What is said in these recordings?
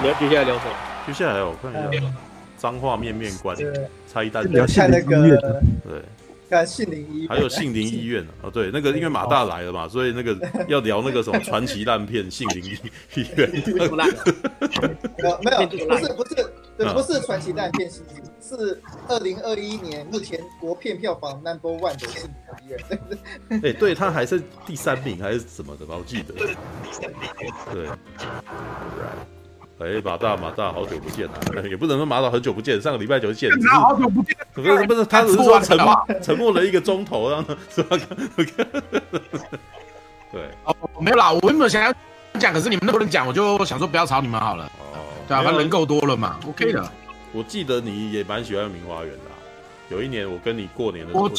你要接下来聊什么？接下来我看一下，脏话面面观，拆弹，看那个，对。看杏林医院，还有杏林医院哦，对，那个因为马大来了嘛，所以那个 要聊那个什么传奇烂片杏林医医院。没有没有，不是不是，对，不是传奇烂片，是是二零二一年目前国片票房 number one 的杏林医院。哎，对，他还是第三名还是什么的吧？我记得。对。哎，马大 马大，好久不见了，也不能说马大很久不见，上个礼拜就见。好久不见，不是不是，他只是说沉默 沉默了一个钟头，然后是吧？对，哦，没有啦，我原本想要讲，可是你们那么多人讲，我就想说不要吵你们好了。哦，对啊，反正人够多了嘛，OK 的。我记得你也蛮喜欢明花园的，有一年我跟你过年的时候，我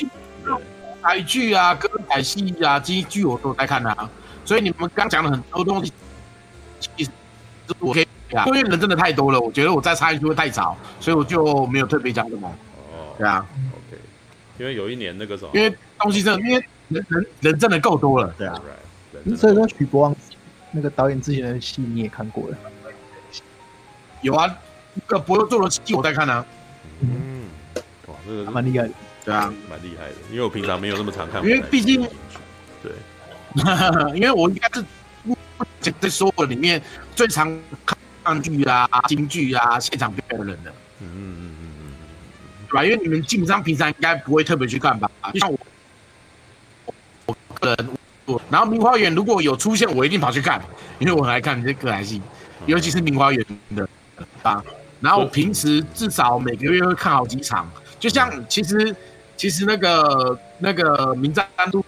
台剧啊、歌仔戏啊、京剧我都在看啊，所以你们刚讲了很多东西，其实我可以。因为人真的太多了，我觉得我再插一句会太吵，所以我就没有特别讲什么。哦，对啊，OK。因为有一年那个时候，因为东西真的，因为人人人真的够多了，对啊。所以说许国旺那个导演之前的戏你也看过了？有啊，那个博优做的戏我在看啊。嗯，哇，这个蛮厉害的，对啊，蛮厉害的。因为我平常没有那么常看，因为毕竟，对，因为我应该是在所有里面最常看。唱剧啊，京剧啊，现场表演的人的，嗯嗯嗯嗯嗯，对吧？因为你们基本上平常应该不会特别去看吧？就像我，我个人，我然后明花园如果有出现，我一定跑去看，因为我很爱看这歌仔戏，尤其是明花园的啊。然后我平时至少每个月会看好几场，就像其实其实那个那个名侦探都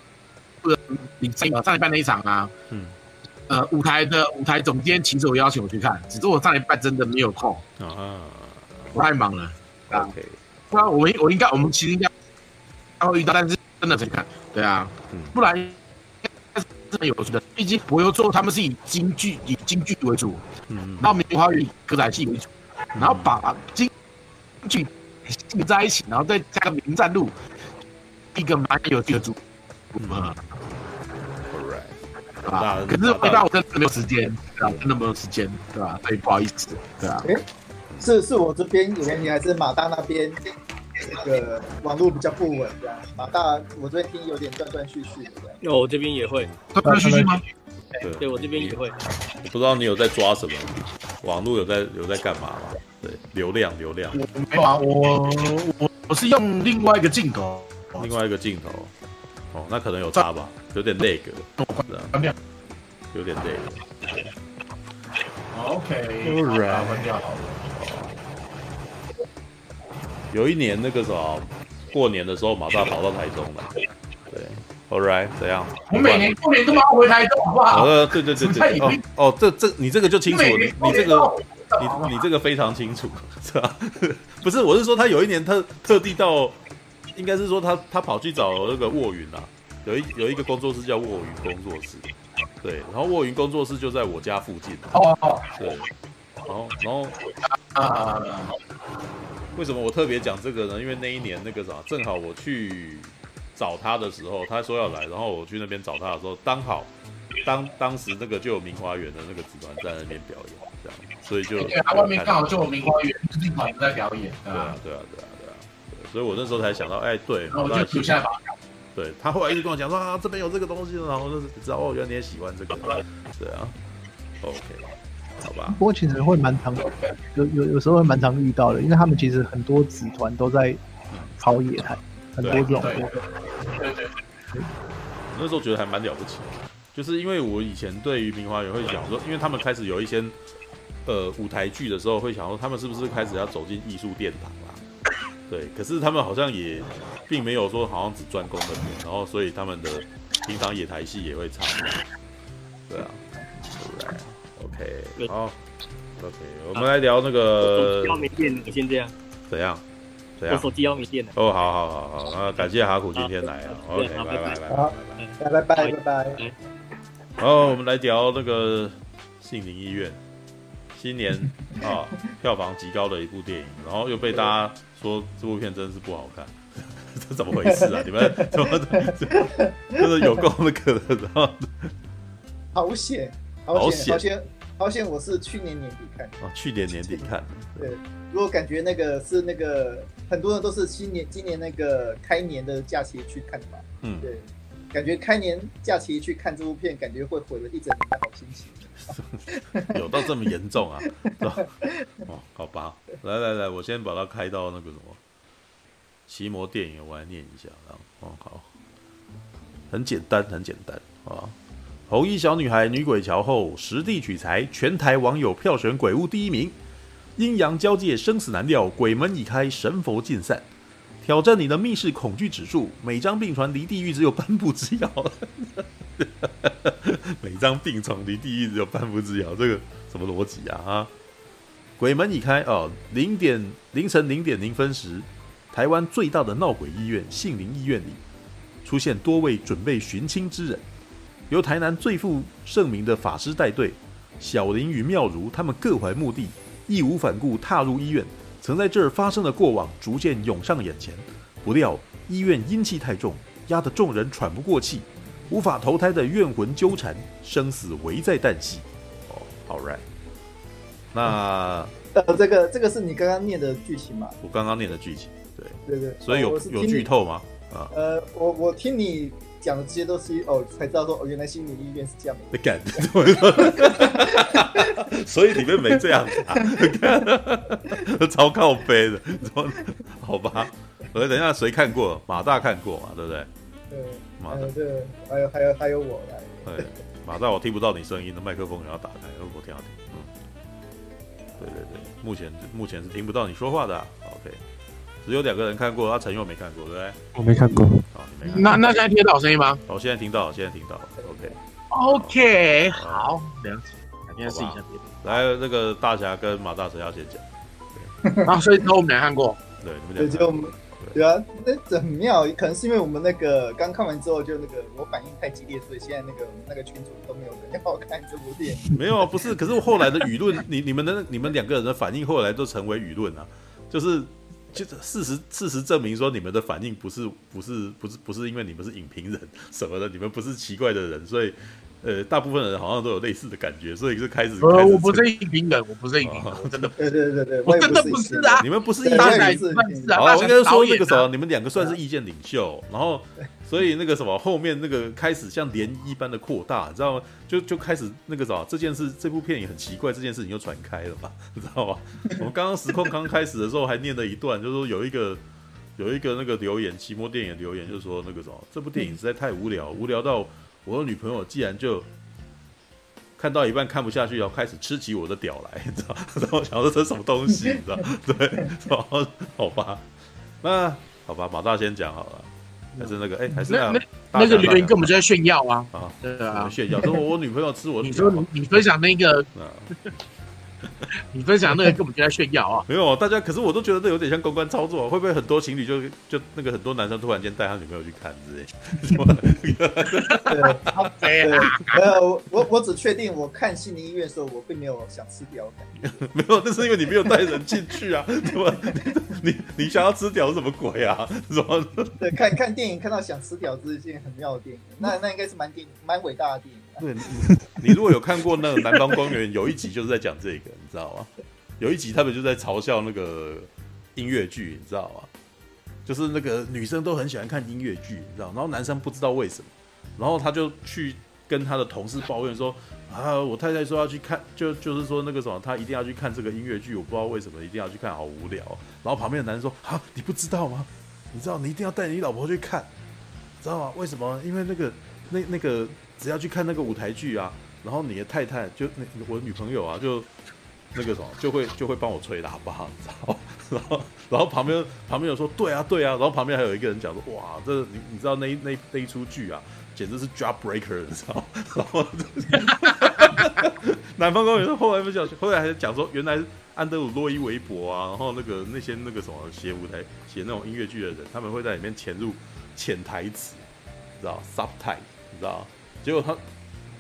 的上上礼拜那一场啊，嗯。呃，舞台的舞台总监其实有邀请我去看，只是我上礼拜真的没有空。啊，我太忙了。OK，不然我们我应该我们其实应该会遇到，但是真的去看，对啊，不然真的有趣的。毕竟我又做他们是以京剧以京剧为主，嗯，然后梅花园以歌仔戏为主，然后把京剧并在一起，然后再加个名站路，一个蛮有趣的组合。啊，可是一般我真的没有时间，真的没有时间，对吧？所以不好意思，对啊。哎，是是我这边有原因，还是马大那边那个网络比较不稳？这样，马大我这边听有点断断续续的。那我这边也会断断续续吗？对，对我这边也会。我不知道你有在抓什么，网络有在有在干嘛吗？对，流量流量。我没有啊，我我我是用另外一个镜头，另外一个镜头。哦，那可能有差吧，有点那个，关掉，有点累。OK，关掉好了。有一年那个什么，过年的时候，马上跑到台中了。对，All right，怎样？我每年过年都马上回台中，好不好？呃，对对对对。哦哦，这这你这个就清楚，你你这个你你这个非常清楚，是吧？不是，我是说他有一年特特地到。应该是说他他跑去找那个卧云啊，有一有一个工作室叫卧云工作室，对，然后卧云工作室就在我家附近。哦哦，对，然后然后啊，为什么我特别讲这个呢？因为那一年那个啥，正好我去找他的时候，他说要来，然后我去那边找他的时候，刚好当当时那个就有明华园的那个集团在那边表演，这样，所以就对，他外面刚好就有明华园集团在表演，对啊，对啊，对啊。所以我那时候才想到，哎，对，然后我就留下来。对，他后来一直跟我讲说啊，这边有这个东西，然后就是知道哦，原来你也喜欢这个。对啊，OK，好吧。不过其实会蛮常有有有时候会蛮常遇到的，因为他们其实很多子团都在跑野台，很多这种。对对对。那时候觉得还蛮了不起的，就是因为我以前对于明华园会想说，因为他们开始有一些呃舞台剧的时候，会想说他们是不是开始要走进艺术殿堂了。对，可是他们好像也并没有说好像只专攻那边，然后所以他们的平常野台戏也会唱。对啊，对，OK，好，OK，我们来聊那个。手机要没电了，先这样。怎样？怎样？我手机要没电了。哦，好好好好，那感谢哈苦今天来啊。OK，拜拜拜拜拜拜拜拜拜。好，我们来聊那个杏林医院。新年 啊，票房极高的一部电影，然后又被大家说这部片真的是不好看，这怎么回事啊？你们怎么真的有够那个的？然后 好险，好险，好险，好险我是去年年底看的。哦，去年年底看。对，如果感觉那个是那个很多人都是新年今年那个开年的假期去看的嘛。嗯，对，感觉开年假期去看这部片，感觉会毁了一整年的好心情。有到这么严重啊？哦，好吧，来来来，我先把它开到那个什么奇摩电影，我来念一下，然后哦好，很简单，很简单啊。红衣小女孩女鬼桥后实地取材，全台网友票选鬼屋第一名。阴阳交界，生死难料，鬼门已开，神佛尽散。挑战你的密室恐惧指数，每张病床离地狱只有半步之遥。每张病床离地狱只有半步之遥，这个什么逻辑啊？啊！鬼门已开哦，零点凌晨零点零分时，台湾最大的闹鬼医院杏林医院里，出现多位准备寻亲之人。由台南最负盛名的法师带队，小林与妙如他们各怀目的，义无反顾踏入医院。曾在这儿发生的过往逐渐涌上眼前，不料医院阴气太重，压得众人喘不过气，无法投胎的怨魂纠缠，生死危在旦夕。哦，好，right。那呃，这个这个是你刚刚念的剧情吗？我刚刚念的剧情，对对对，所以有有剧透吗？啊，呃，我我听你。讲的这些都是哦，才知道说哦，原来心理医院是这样的。你敢？所以里面没这样子啊，超靠背的。好吧，我等一下谁看过？马大看过嘛？对不对？对，马大对，还有还有还有我来。对，马大，我听不到你声音的麦克风也要打开，如果听到听。嗯，对对对，目前目前是听不到你说话的啊。只有两个人看过，他陈佑没看过，对不对？我没看过。好，你没看过。那那现在听得到声音吗？好，现在听到，现在听到。OK。OK，好，了解。改天试一下别的。来，那个大侠跟马大神要先讲。啊，所以都我们俩看过。对，你们俩。就我们对啊，那很妙，可能是因为我们那个刚看完之后，就那个我反应太激烈，所以现在那个那个群主都没有人要看这部电影。没有啊，不是，可是后来的舆论，你你们的你们两个人的反应后来都成为舆论啊，就是。就事实，事实证明说，你们的反应不是不是不是不是因为你们是影评人什么的，你们不是奇怪的人，所以，呃，大部分人好像都有类似的感觉，所以就开始。呃，我不是一评人，我不是一评人，我真的，对对对对，我真的不是啊。你们不是意见领袖，好，我应该说那个什么，你们两个算是意见领袖，然后。所以那个什么，后面那个开始像涟漪般的扩大，你知道吗？就就开始那个什么，这件事，这部片也很奇怪，这件事情就传开了嘛，你知道吗？我们刚刚实况刚开始的时候还念了一段，就是说有一个有一个那个留言，奇摩电影留言，就是说那个什么，这部电影实在太无聊，无聊到我的女朋友既然就看到一半看不下去，要开始吃起我的屌来，你知道？然后我想说这是什么东西，你知道？对，然后好吧，那好吧，马大先讲好了。还是那个哎、欸，还是那那那个留言根本就在炫耀啊！啊，对啊，炫耀说我女朋友吃我。你说你你分享那个。你分享那个根本就在炫耀啊！没有大家，可是我都觉得这有点像公关操作，会不会很多情侣就就那个很多男生突然间带他女朋友去看之类？对，好悲啊！呃，我我只确定我看心灵医院的时候，我并没有想吃屌感觉。没有，那是因为你没有带人进去啊！什么？你你想要吃屌是什么鬼啊？什么？对，看看电影看到想吃屌是一件很妙的电影，那那应该是蛮电蛮伟大的电影。对，你如果有看过那个《南方公园》，有一集就是在讲这个，你知道吗？有一集他们就在嘲笑那个音乐剧，你知道吗？就是那个女生都很喜欢看音乐剧，你知道，然后男生不知道为什么，然后他就去跟他的同事抱怨说：“啊，我太太说要去看，就就是说那个什么，他一定要去看这个音乐剧，我不知道为什么一定要去看，好无聊。”然后旁边的男生说：“啊，你不知道吗？你知道你一定要带你老婆去看，知道吗？为什么？因为那个 那那个。”只要去看那个舞台剧啊，然后你的太太就那我女朋友啊，就那个什么就会就会帮我吹喇叭，你知道？然后然后旁边旁边有说对啊对啊，然后旁边还有一个人讲说哇，这你你知道那那那一出剧啊，简直是 job breaker，你知道？然后 南方公园后来不讲，后来还讲说原来安德鲁洛伊韦伯啊，然后那个那些那个什么写舞台写那种音乐剧的人，他们会在里面潜入潜台词，知道？subtitle，知道？结果他，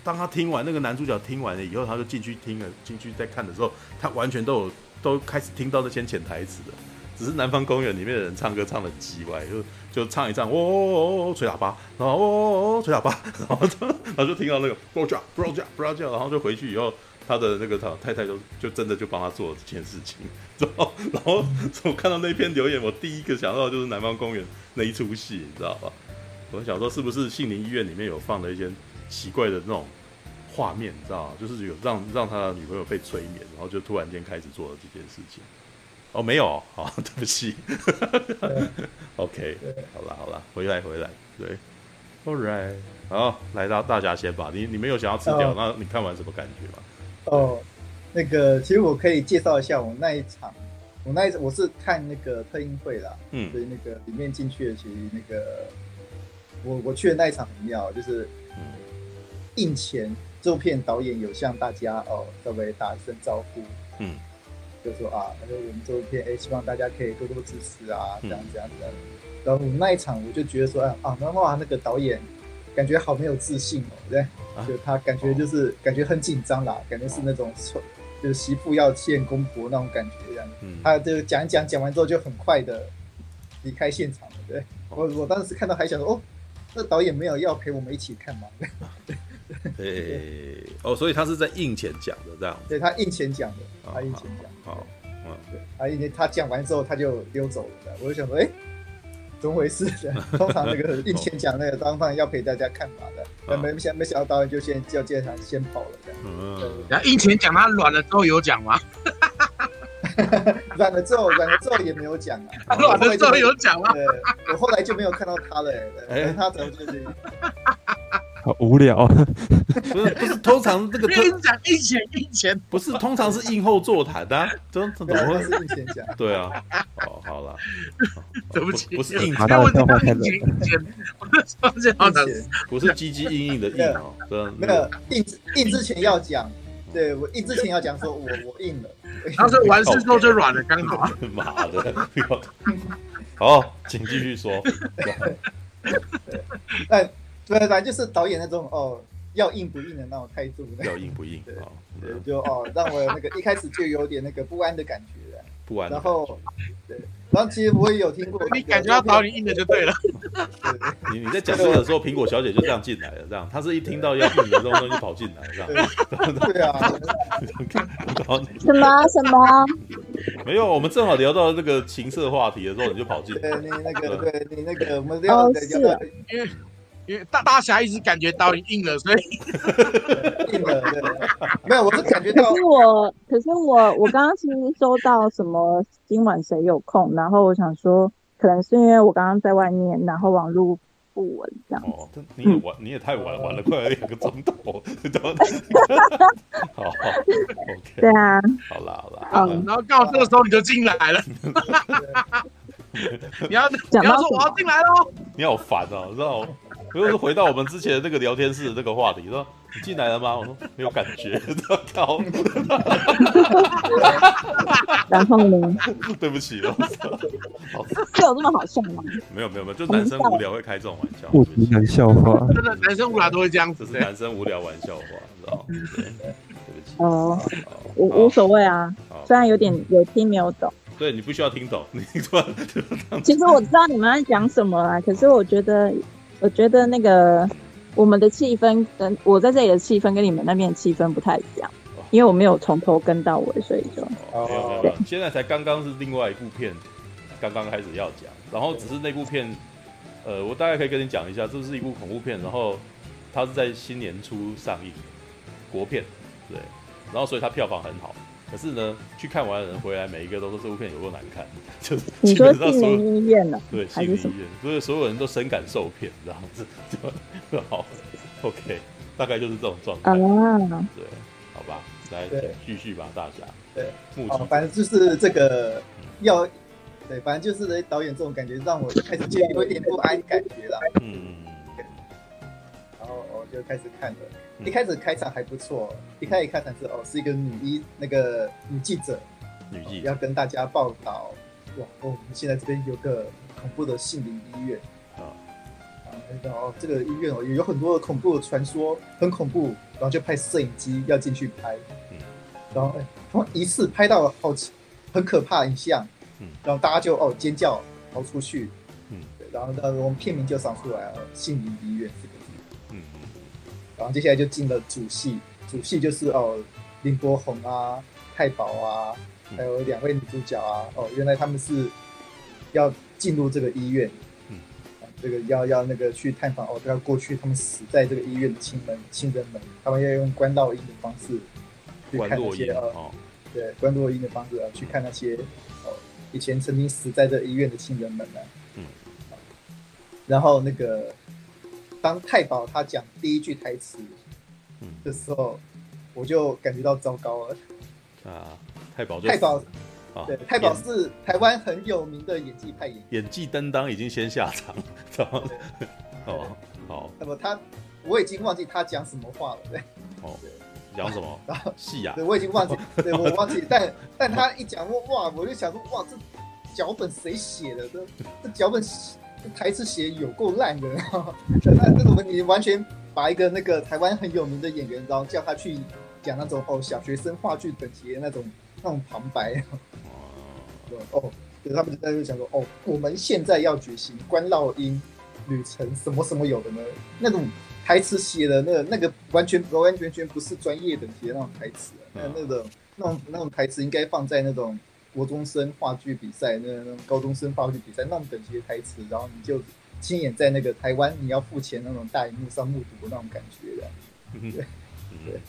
当他听完那个男主角听完了以后，他就进去听了，进去再看的时候，他完全都有都开始听到那些潜台词的。只是南方公园里面的人唱歌唱的叽歪，就就唱一唱，哦哦哦，吹喇叭，然后哦哦哦，吹喇叭，然后然后就听到那个 bro job bro job bro job，然后就回去以后，他的那个他太太就就真的就帮他做了这件事情，然后然后我看到那篇留言，我第一个想到的就是南方公园那一出戏，你知道吧？我想说是不是杏林医院里面有放了一些奇怪的那种画面，你知道吗？就是有让让他的女朋友被催眠，然后就突然间开始做了这件事情。哦，没有，好，对不起。OK，好了好了，回来回来，对，All right，好，来到大侠先吧。你你没有想要吃掉，那你看完什么感觉吗？哦，那个，其实我可以介绍一下我那一场，我那一我是看那个特映会啦，嗯，所以那个里面进去的，其实那个我我去的那一场很妙，就是映前这部片导演有向大家哦稍微打一声招呼，嗯。就说啊，那个我们这部片，哎，希望大家可以多多支持啊，这样这样这样。然后我们那一场，我就觉得说，啊，啊，那哇，那个导演感觉好没有自信哦，对，就他感觉就是感觉很紧张啦，感觉是那种就是媳妇要见公婆那种感觉这样。嗯他就讲一讲，讲完之后就很快的离开现场了。对，我我当时看到还想说，哦，那导演没有要陪我们一起看吗？对。对，哦，所以他是在印前讲的这样。对，他印前讲的，他印前讲。好，嗯，对，他因为他讲完之后他就溜走了，我就想说，哎，怎么回事？通常那个印前讲那个当然要陪大家看嘛的，但没想没想到导演就先叫介绍先跑了这样。嗯，然后印前讲他软了之后有讲吗？软了之后，软了之后也没有讲啊。软了之后有讲吗？对，我后来就没有看到他了，哎，他怎么就是？好无聊，不是不是，通常这个跟你讲映前映前，不是通常是映后座谈的，怎么怎么会是映前讲？对啊，哦，好了，对不起，不是映前，不是映前，不是映前，不是鸡鸡硬硬的硬哦，那个映映之前要讲，对我一之前要讲说我我硬了，他说 完事之后就软了，刚好，妈的，好，请继续说，但。对，反正就是导演那种哦，要硬不硬的那种态度。要硬不硬？对，对，就哦，让我那个一开始就有点那个不安的感觉。不安。然后，对，然后其实我也有听过。你感觉要找你硬的就对了。你你在讲这个的时候，苹果小姐就这样进来了，这样，她是一听到要硬的这种东西跑进来，这样。对啊。什么什么？没有，我们正好聊到这个情色话题的时候，你就跑进来。对，你那个，对你那个，我们聊。因为大大侠一直感觉到你硬了，所以硬了。对，没有，我是感觉到。可是我，可是我，我刚刚其实收到什么今晚谁有空，然后我想说，可能是因为我刚刚在外面，然后网络不稳这样。哦，你也玩，你也太晚了，玩了快两个钟头。好好，OK。对啊。好啦好啦。嗯，然后刚好这个时候你就进来了。你要你要说我要进来喽？你好烦哦，知道吗？又是回到我们之前的那个聊天室的这个话题，说你进来了吗？我说没有感觉，靠！然后呢？对不起哦。是有这么好笑吗？没有没有没有，就男生无聊会开这种玩笑。不平衡笑话。真的，男生无聊都会这样子。只是男生无聊玩笑话，知道吗？对不起。哦，无无所谓啊，虽然有点有听没有懂。对，你不需要听懂，你突然。其实我知道你们在讲什么啊，可是我觉得。我觉得那个我们的气氛跟我在这里的气氛跟你们那边的气氛不太一样，因为我没有从头跟到尾，所以就哦，没有没有，对，现在才刚刚是另外一部片，刚刚开始要讲，然后只是那部片，呃，我大概可以跟你讲一下，这是一部恐怖片，然后它是在新年初上映，国片，对，然后所以它票房很好。可是呢，去看完的人回来，每一个都说这部片有多难看，就是你说杏林医院呢？对，杏林医院，所以所有人都深感受骗，这样子，就好，OK，大概就是这种状态。啊，对，好吧，来继续吧，大侠。对，哦，反正就是这个要，对，反正就是导演这种感觉，让我开始就有一点不安感觉了。嗯。然后我就开始看了。一开始开场还不错，一开始开场是哦，是一个女医，那个女记者，女记要跟大家报道，哇哦，我们现在这边有个恐怖的杏林医院。啊，然后这个医院哦，有很多的恐怖的传说，很恐怖，然后就派摄影机要进去拍，嗯，然后哎，然后一次拍到好很可怕的影像，嗯，然后大家就哦尖叫逃出去，嗯，对，然后呢，我们片名就想出来了，杏林医院。然后接下来就进了主戏，主戏就是哦，林柏宏啊、太保啊，还有两位女主角啊，哦，原来他们是要进入这个医院，嗯，这个要要那个去探访哦，要过去他们死在这个医院的亲人亲人们，他们要用关道音的方式去看那些哦，对，关落音的方式啊，去看那些哦，以前曾经死在这医院的亲人们呢，嗯，然后那个当太保他讲第一句台词的时候。我就感觉到糟糕了啊！太保，太保，对，太保是台湾很有名的演技派演员，演技担当已经先下场，知道吗？哦，好。那么他，我已经忘记他讲什么话了，对。哦，讲什么？戏呀？对，我已经忘记，对我忘记，但但他一讲哇，我就想说哇，这脚本谁写的？这这脚本这台词写有够烂的，那那种你完全把一个那个台湾很有名的演员，然后叫他去。讲那种哦，小学生话剧等级的那种那种旁白，哦，对，他们就在那讲说，哦，我们现在要举行观落阴旅程，什么什么有的呢？那种台词写的那个那个完全完完全全不是专业等级的那种台词，那那种那种那种台词应该放在那种国中生话剧比赛，那那种高中生话剧比赛那种等级的台词，然后你就亲眼在那个台湾你要付钱那种大荧幕上目睹的那种感觉的，对对。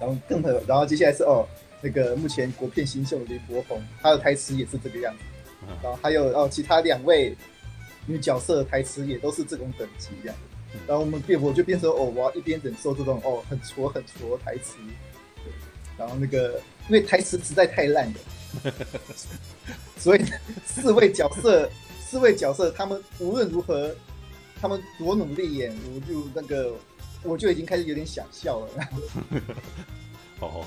然后更很，然后接下来是哦，那个目前国片新秀林柏宏，他的台词也是这个样子。然后还有哦，其他两位女角色的台词也都是这种等级这样。然后我们变，我就变成哦，我要一边忍受这种哦很挫很挫台词。然后那个因为台词实在太烂了，所以四位角色四位角色他们无论如何，他们多努力演，我就那个。我就已经开始有点想笑了。哦，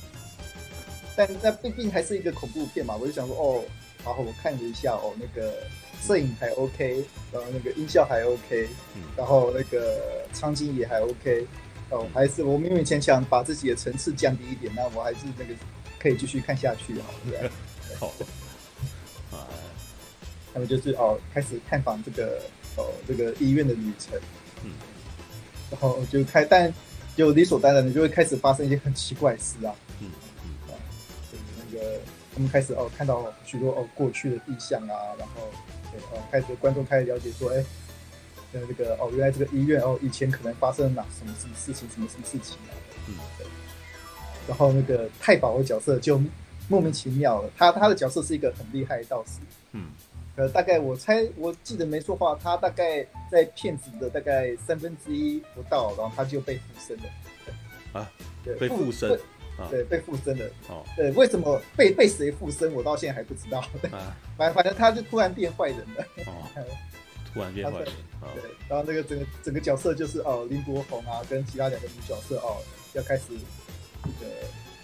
但那毕竟还是一个恐怖片嘛，我就想说，哦，然后我看了一下，哦，那个摄影还 OK，然后那个音效还 OK，然后那个场景也还 OK，哦，还是我勉勉强强把自己的层次降低一点，那我还是那个可以继续看下去，好，对。好，啊，那么就是哦，开始探访这个哦这个医院的旅程，嗯。然后就开，但就理所当然的就会开始发生一些很奇怪的事啊。嗯嗯啊，就是那个他们开始哦看到许多哦过去的意象啊，然后对哦开始观众开始了解说，哎，那这个哦原来这个医院哦以前可能发生了哪什么什么事情，什么什么事情啊。嗯对。然后那个太保的角色就莫名其妙了，他他的角色是一个很厉害的道士。嗯。呃，大概我猜，我记得没错话，他大概在片子的大概三分之一不到，然后他就被附身了。啊，对，被附身，对，被附身了。哦，对，为什么被被谁附身，我到现在还不知道。啊，反反正他就突然变坏人了。哦，突然变坏人。对，然后那个整个整个角色就是哦，林柏宏啊，跟其他两个女角色哦，要开始那个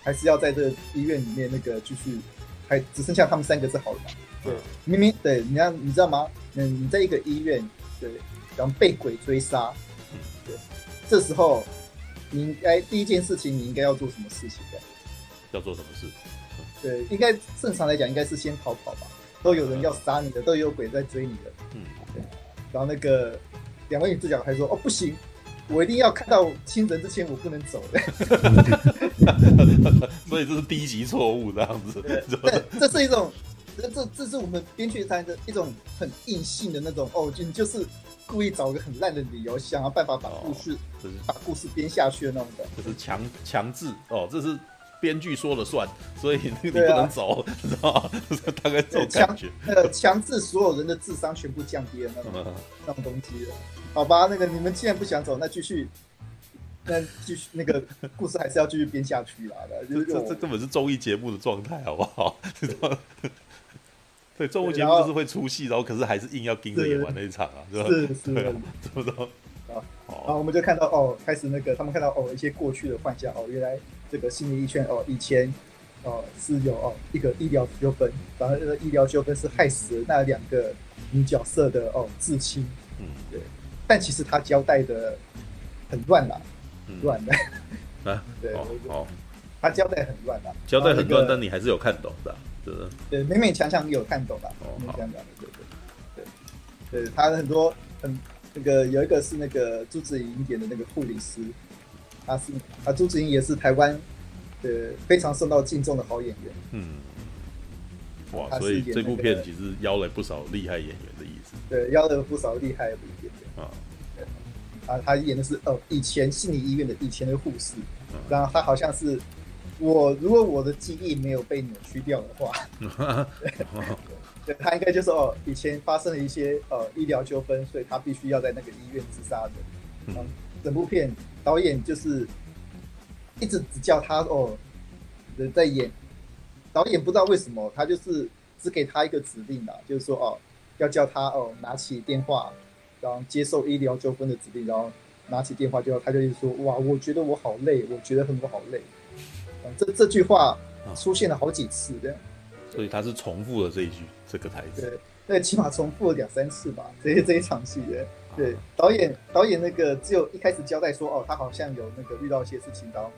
还是要在这医院里面那个继续，还只剩下他们三个是好人。对，明明对，你看你知道吗？嗯，你在一个医院，对，然后被鬼追杀，对，这时候你应该第一件事情，你应该要做什么事情的？要做什么事？对，应该正常来讲，应该是先逃跑吧。都有人要杀你的，都有鬼在追你的。嗯，对。然后那个两位女主角还说：“哦，不行，我一定要看到亲人之前，我不能走的。”所以这是低级错误，这样子。对，这是一种。这这这是我们编剧上的一种很硬性的那种哦，就就是故意找一个很烂的理由，想要办法把故事、哦、把故事编下去的那种的，就是强强制哦，这是编剧说了算，所以你不能走，啊、知道吗？大概这种感觉，那个强制所有人的智商全部降低的那种、嗯、那种东西，好吧？那个你们既然不想走，那继续，那继续那个故事还是要继续编下去啦。这这这根本是综艺节目的状态，好不好？对，综艺节目就是会出戏，然后可是还是硬要盯着演完那一场啊，是吧？是是，怎么着？啊，然后我们就看到哦，开始那个他们看到哦一些过去的幻象哦，原来这个新的一圈哦以前哦是有哦一个医疗纠纷，然后这个医疗纠纷是害死了那两个女角色的哦至亲，嗯，对，但其实他交代的很乱啦，乱的啊，对，哦，他交代很乱啦，交代很乱，但你还是有看懂的。对，对，勉勉强强有看懂吧？哦，勉勉强强的，对对对，对，他很多很那个有一个是那个朱子颖演的那个护理师，他是啊，朱子颖也是台湾呃非常受到敬重的好演员。嗯，哇，所以这部片其实邀了不少厉害演员的意思。对，邀了不少厉害啊。啊，他演的是哦，以前心理医院的以前的护士，嗯、然后他好像是我，如果我的记忆没有被扭曲掉的话，对，他应该就是哦，以前发生了一些呃医疗纠纷，所以他必须要在那个医院自杀的。嗯，整部片导演就是一直只叫他哦，在演。导演不知道为什么，他就是只给他一个指令啊，就是说哦，要叫他哦拿起电话。然后接受医疗纠纷的指令，然后拿起电话就要，他就一直说：“哇，我觉得我好累，我觉得很我好累。”这这句话出现了好几次，这样。所以他是重复了这一句这个台词。对，那，起码重复了两三次吧。这这一场戏的，对导演导演那个只有一开始交代说：“哦，他好像有那个遇到一些事情，然后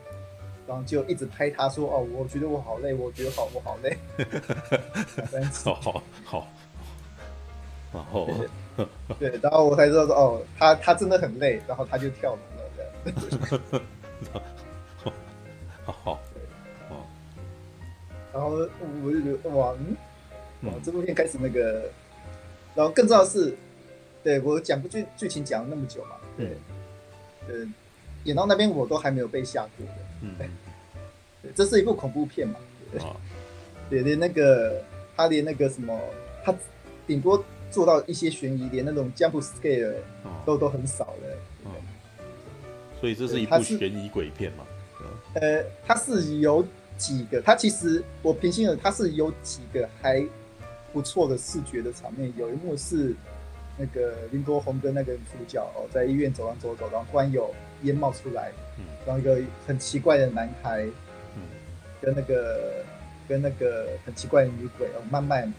然后就一直拍他说：‘哦，我觉得我好累，我觉得好我好累。’两三次。好 好好。然后。对，然后我才知道说，哦，他他真的很累，然后他就跳楼了，这样。好好，然后我就觉得，哇，嗯，哇，这部片开始那个，然后更重要的是，对我讲部剧剧情讲了那么久嘛，对，呃，演到那边我都还没有被吓过的，嗯，对，这是一部恐怖片嘛，对，对，连那个他连那个什么，他顶多。做到一些悬疑，连那种 jump scare 都都很少的，嗯，所以这是一部悬疑鬼片嘛？呃，它是有几个，它其实我平心而，它是有几个还不错的视觉的场面。有一幕是那个林柏宏跟那个女主角哦，在医院走廊走走，然后突然有烟冒出来，然后一个很奇怪的男孩，跟那个跟那个很奇怪的女鬼哦，慢慢。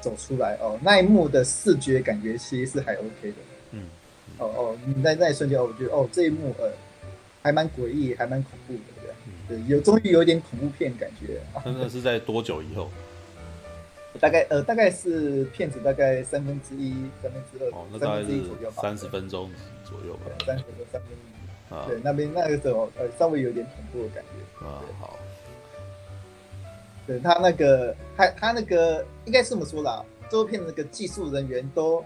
走出来哦，那一幕的视觉感觉其实是还 OK 的。嗯，哦哦，你在那一瞬间，我觉得哦，这一幕呃，还蛮诡异，还蛮恐怖的，对，嗯、对，有终于有一点恐怖片感觉。真的是在多久以后？大概呃，大概是片子大概三分之一、三分之二，哦，那大概是三十分钟左右吧。三十分钟、三分之一。啊，对，那边那个时候呃，稍微有点恐怖的感觉。啊，好。对他那个，他他那个应该是这么说啦，这部片的那个技术人员都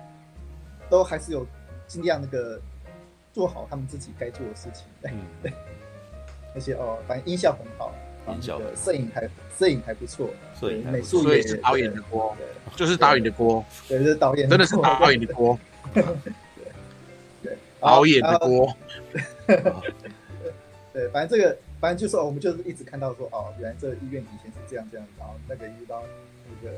都还是有尽量那个做好他们自己该做的事情。对，嗯、对，而且哦，反正音效很好，音效，摄影还摄影还不错，摄影美术也是导演的锅，就是导演的锅，对，是导演，真的是导演的锅 对对，导演的锅，对，反正这个。反正就是，我们就是一直看到说，哦，原来这医院以前是这样这样，然后那个遇到那个，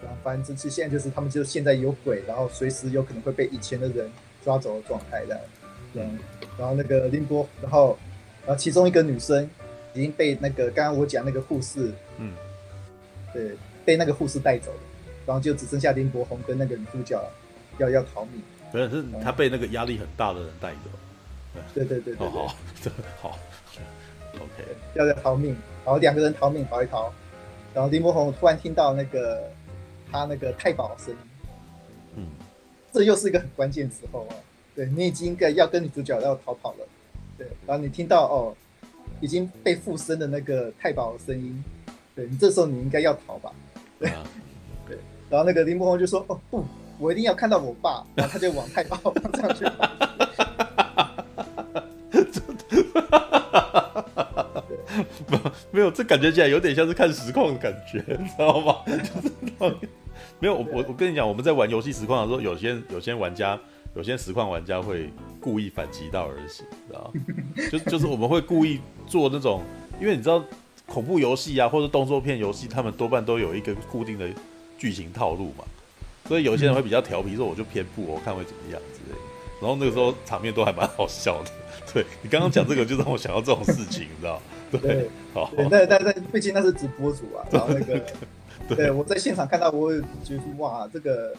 然后反正就是现在就是他们就现在有鬼，然后随时有可能会被以前的人抓走的状态的，嗯，然后那个林波，然后然后其中一个女生已经被那个刚刚我讲那个护士，嗯，对，被那个护士带走了，然后就只剩下林柏宏跟那个女主角要要逃命，不是，是他被那个压力很大的人带走，对。对对 对，好好，好。OK，要在逃命，然后两个人逃命逃一逃，然后林柏宏突然听到那个他那个太保的声音，嗯，这又是一个很关键时候啊，对，你已经该要跟女主角要逃跑了，对，然后你听到哦已经被附身的那个太保的声音，对，你这时候你应该要逃吧，对，啊、对，然后那个林柏宏就说哦不，我一定要看到我爸，然后他就往太保方向去没这感觉起来有点像是看实况的感觉，你知道吗？就是没有，我我我跟你讲，我们在玩游戏实况的时候，有些有些玩家，有些实况玩家会故意反其道而行，知道吗？就就是我们会故意做那种，因为你知道恐怖游戏啊，或者动作片游戏，他们多半都有一个固定的剧情套路嘛，所以有些人会比较调皮，说我就偏不，我看会怎么样之类的。然后那个时候场面都还蛮好笑的。对，你刚刚讲这个，就让我想到这种事情，你知道吗。对，好，那，但但但毕竟那是直播主啊，然后那个，对，对，对我在现场看到，我会觉得哇，这个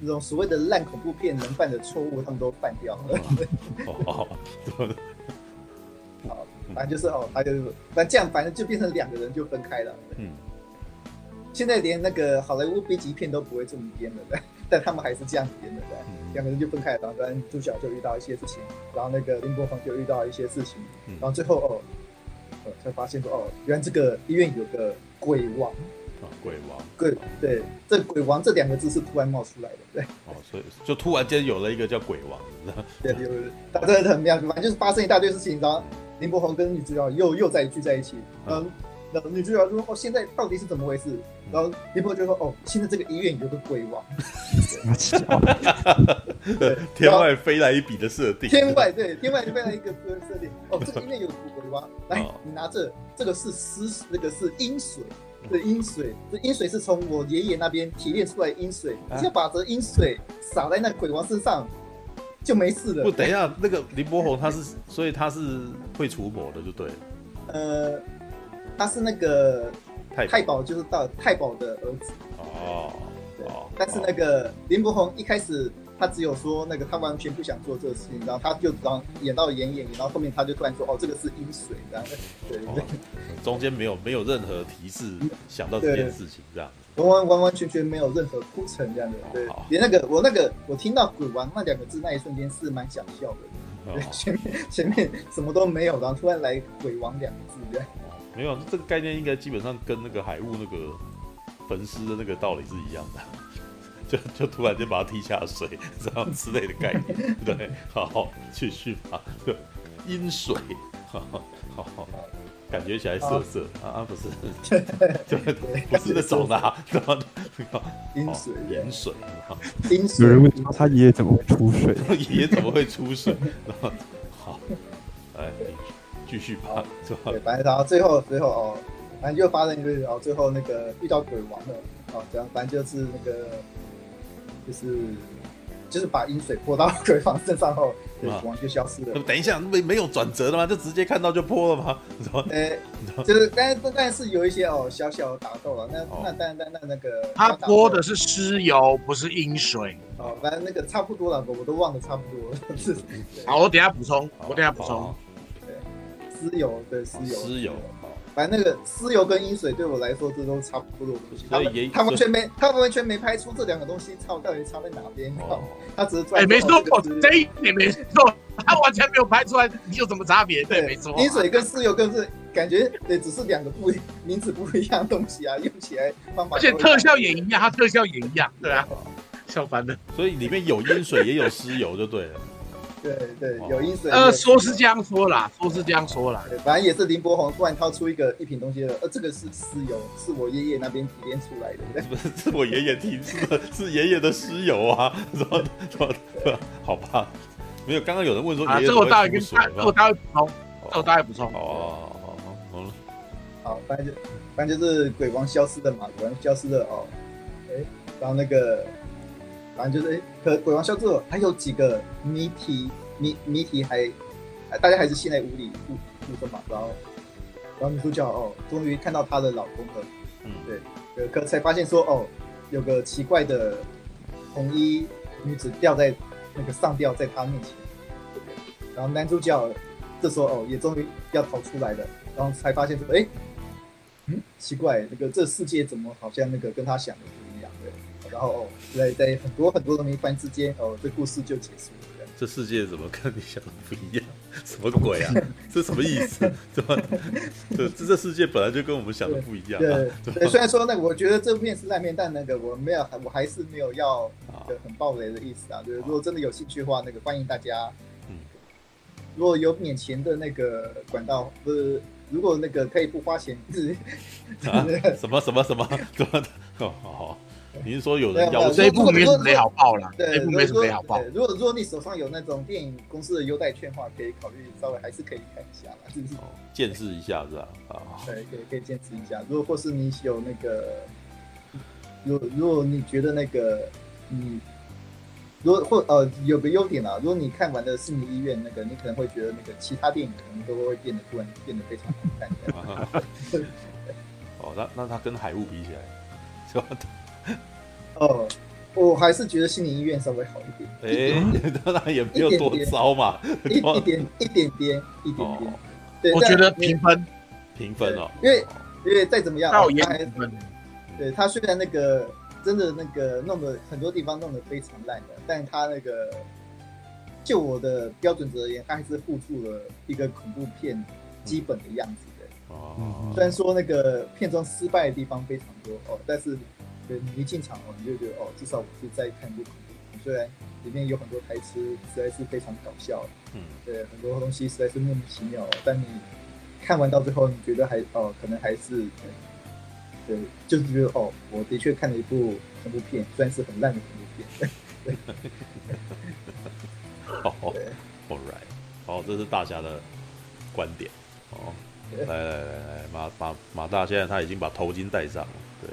这种所谓的烂恐怖片能犯的错误，他们都犯掉了。哦，好，反正就是哦，他就，反正这样，反正就变成两个人就分开了。嗯，现在连那个好莱坞 B 级片都不会这么编了，但 但他们还是这样编的，对，两个人就分开了，然后主角就遇到一些事情，然后那个林柏宏就遇到一些事情，然后最后哦。呃，才发现说哦，原来这个医院有个鬼王。鬼王，鬼对，这鬼王这两个字是突然冒出来的，对。哦，所以就突然间有了一个叫鬼王，对，有，他真的很妙，反正就是发生一大堆事情，然后林柏宏跟女主角又又再聚在一起，嗯，然后女主角就说：“哦，现在到底是怎么回事？”然后林柏就说：“哦，现在这个医院有个鬼王。”天外飞来一笔的设定，天外对，天外就飞来一个设定。哦，这个医院有个鬼王，来，你拿这，这个是湿，那个是阴水。这阴水，这阴水是从我爷爷那边提炼出来的阴水，只、啊、要把这阴水洒在那鬼王身上，就没事了。不，等一下，那个林柏宏他是，所以他是会除魔的，就对了。呃，他是那个太保，就是到太保的儿子。哦，对。但是那个林柏宏一开始。他只有说那个，他完全不想做这个事情，然后他就然后演到演演，然后后面他就突然说：“哦，这个是阴水。”这样，对对对，中间没有没有任何提示想到这件事情，这样完完完完全全没有任何铺陈，这样的，对，连那个我那个我听到“鬼王”那两个字那一瞬间是蛮想笑的，对，前面前面什么都没有，然后突然来“鬼王”两个字，这样，没有这个概念应该基本上跟那个海雾那个焚尸的那个道理是一样的。就就突然间把它踢下水，这样之类的概念，对，好，好继续吧。阴水，好好好，感觉起来涩涩啊，不是，对 不是那种的，什么 阴水、盐水，阴水。有人问他爷爷怎么会出水？爷爷怎么会出水？然后好，来，继续吧。对，反正然后最后最后哦，反正就发生一个，然后最后那个遇到鬼王了，哦，这样反正就是那个。就是就是把阴水泼到 鬼王身上后，鬼王就消失了。等一下，没没有转折的吗？就直接看到就泼了吗？呃、欸，就是但是但是有一些哦小小的打斗了。那、哦、那但但那那个他泼的是尸油，不是阴水。哦，反正那个差不多了，我我都忘得差不多了。是，好，我等下补充，我等下补充。哦、对，尸油对尸油，尸油。反正那个尸油跟阴水对我来说，这都差不多的东西。他们他完全没，他完全没拍出这两个东西差到底差在哪边。哦，他只是哎，没错，这一点没错，他完全没有拍出来你有什么差别。对，没错。阴水跟尸油更是感觉对，只是两个不名字不一样的东西啊，用起来方法。而且特效也一样，它特效也一样。对啊，笑翻了。所以里面有阴水也有尸油就对了。对对，有意思。呃，说是这样说啦，说是这样说啦。对，反正也是林柏宏突然掏出一个一瓶东西的，呃，这个是尸油，是我爷爷那边提炼出来的。不是，是我爷爷提出的，是爷爷的尸油啊。什么什么？好吧，没有。刚刚有人问说爷爷，啊，这我大概跟他，这我大概补充，这我大概补充。哦，好了。好，反正就反正就是鬼王消失的嘛，鬼王消失的哦。哎，然后那个。反正就是，哎，可鬼王笑之后，还有几个谜题，谜谜题还，大家还是现在无理不不分嘛。然后，然后女主角哦，终于看到她的老公了，嗯，对，可才发现说哦，有个奇怪的红衣女子吊在那个上吊在她面前，然后男主角这时候哦，也终于要逃出来了，然后才发现说，哎，嗯，奇怪，那个这世界怎么好像那个跟他想的。然后哦，在在很多很多的谜团之间，哦，这故事就结束了。这世界怎么跟你想的不一样？什么鬼啊？这什么意思？怎么？这这世界本来就跟我们想的不一样，啊对。对，对，虽然说那个，我觉得这部片是烂片，但那个我没有，我还是没有要很暴雷的意思啊。就是如果真的有兴趣的话，那个欢迎大家，嗯，如果有免钱的那个管道，不是，如果那个可以不花钱，是，啊，什么什么什么 什么的，好好。你是说有人要这一部没什么好报了？对，这一部没什么好报。如果如果你手上有那种电影公司的优待券的话，可以考虑稍微还是可以看一下啦，是不是？见识一下是吧？啊，对，可以可以见识一下。如果或是你有那个，如果如果你觉得那个，你，如果或呃有个优点啊，如果你看完的是你医院》那个，你可能会觉得那个其他电影可能都会变得突然变得非常好看。哦，那那它跟海雾比起来，是吧？哦，我还是觉得心理医院稍微好一点。哎，当然也没有多糟嘛，一点点，一点点，一点点。对，我觉得评分，评分哦，因为因为再怎么样，他还对他虽然那个真的那个弄的很多地方弄得非常烂的，但他那个就我的标准值而言，他还是付出了一个恐怖片基本的样子的。哦，虽然说那个片中失败的地方非常多哦，但是对你一进场哦，你就觉得哦，至少我是在看一部恐怖片。虽然里面有很多台词实在是非常搞笑，嗯，对，很多东西实在是莫名其妙，但你看完到最后，你觉得还哦，可能还是对，对，就是觉得哦，我的确看了一部恐怖片，虽然是很烂的恐怖片。对 好，All，right，好，这是大家的观点。哦，来来来来，马马马大，现在他已经把头巾戴上了，对，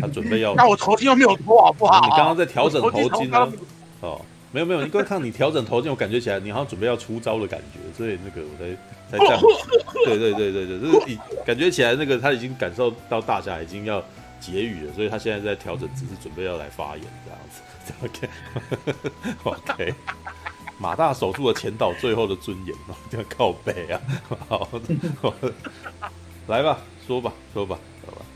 他准备要。那我头巾又没有脱，好不好？你刚刚在调整头巾呢？哦，没有没有，你刚看你调整头巾，我感觉起来你好像准备要出招的感觉，所以那个我才才这样。对对对对对，就是你感觉起来那个他已经感受到大侠已经要结语了，所以他现在在调整姿势，准备要来发言这样子。OK，OK，马大守住了前岛最后的尊严哦，这样靠背啊，好，来吧，说吧，说吧。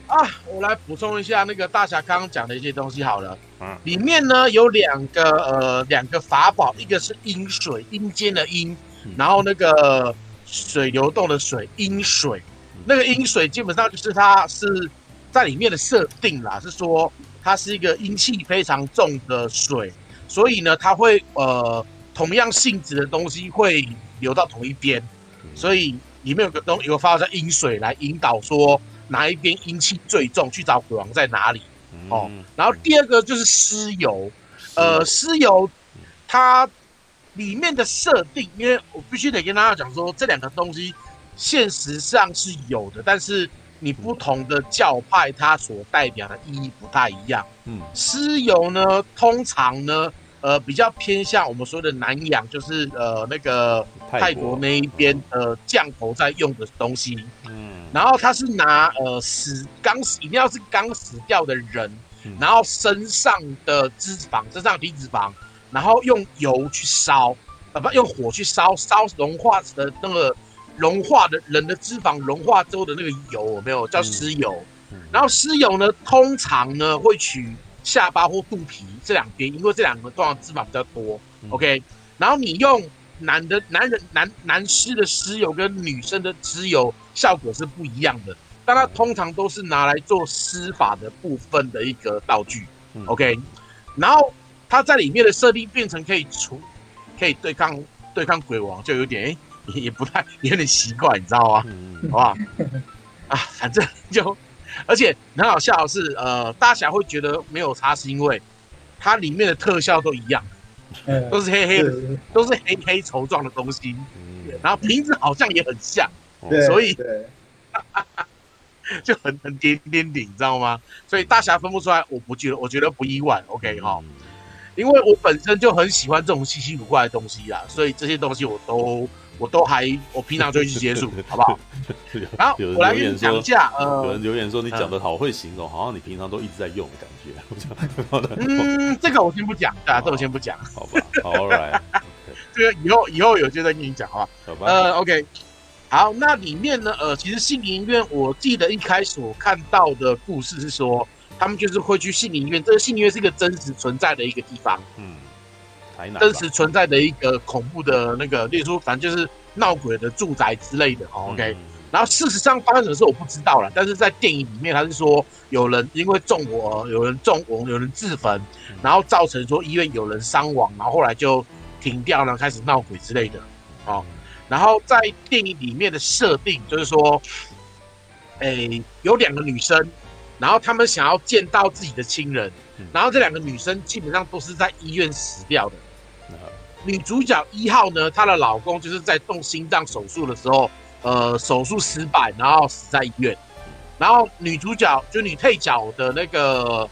啊，我来补充一下那个大侠刚刚讲的一些东西好了。嗯，里面呢有两个呃两个法宝，一个是阴水，阴间的阴，然后那个水流动的水，阴水。那个阴水基本上就是它是在里面的设定啦，是说。它是一个阴气非常重的水，所以呢，它会呃同样性质的东西会流到同一边，所以里面有个东有个法宝叫阴水来引导说哪一边阴气最重，去找鬼王在哪里哦。然后第二个就是尸油，呃，尸油它里面的设定，因为我必须得跟大家讲说，这两个东西现实上是有的，但是。你不同的教派，它所代表的意义不太一样。嗯，尸油呢，通常呢，呃，比较偏向我们说的南洋，就是呃那个泰国那一边呃降头在用的东西。嗯，然后它是拿呃死刚死，一定要是刚死掉的人，然后身上的脂肪，身上体脂肪，然后用油去烧，呃不用火去烧，烧融化的那个。融化的人的脂肪融化之后的那个油有没有叫尸油？然后尸油呢，通常呢会取下巴或肚皮这两边，因为这两个通常脂肪比较多。嗯、OK，然后你用男的男人男男尸的尸油跟女生的尸油效果是不一样的，但它通常都是拿来做施法的部分的一个道具。嗯、OK，然后它在里面的设定变成可以除，可以对抗对抗鬼王，就有点诶也也不太，也有点奇怪，你知道吗？好不好？啊，反正就，而且很好笑的是，呃，大侠会觉得没有差，是因为它里面的特效都一样，都是黑黑的，都是黑黑稠状的东西，然后瓶子好像也很像，所以就很很点点点，你知道吗？所以大侠分不出来，我不觉得，我觉得不意外，OK 哈，因为我本身就很喜欢这种稀奇古怪的东西啦，所以这些东西我都。我都还，我平常就会去接触，好不好？然后我来跟你讲一下，呃，有人留言说你讲的好会形容，好像你平常都一直在用的感觉。嗯，这个我先不讲，对啊，这个我先不讲，好吧？All right，这个以后以后有机会再跟你讲，好吧？好吧。呃，OK，好，那里面呢，呃，其实杏林院，我记得一开始我看到的故事是说，他们就是会去信林院，这个信林院是一个真实存在的一个地方，嗯。真实存在的一个恐怖的那个，例如说，反正就是闹鬼的住宅之类的。OK，嗯，然后事实上发生什么事我不知道了，但是在电影里面他是说有人因为纵火，有人纵火，有人自焚，然后造成说医院有人伤亡，然后后来就停掉了，开始闹鬼之类的。哦，然后在电影里面的设定就是说，诶，有两个女生，然后他们想要见到自己的亲人，然后这两个女生基本上都是在医院死掉的。女主角一号呢，她的老公就是在动心脏手术的时候，呃，手术失败，然后死在医院。然后女主角就女配角的那个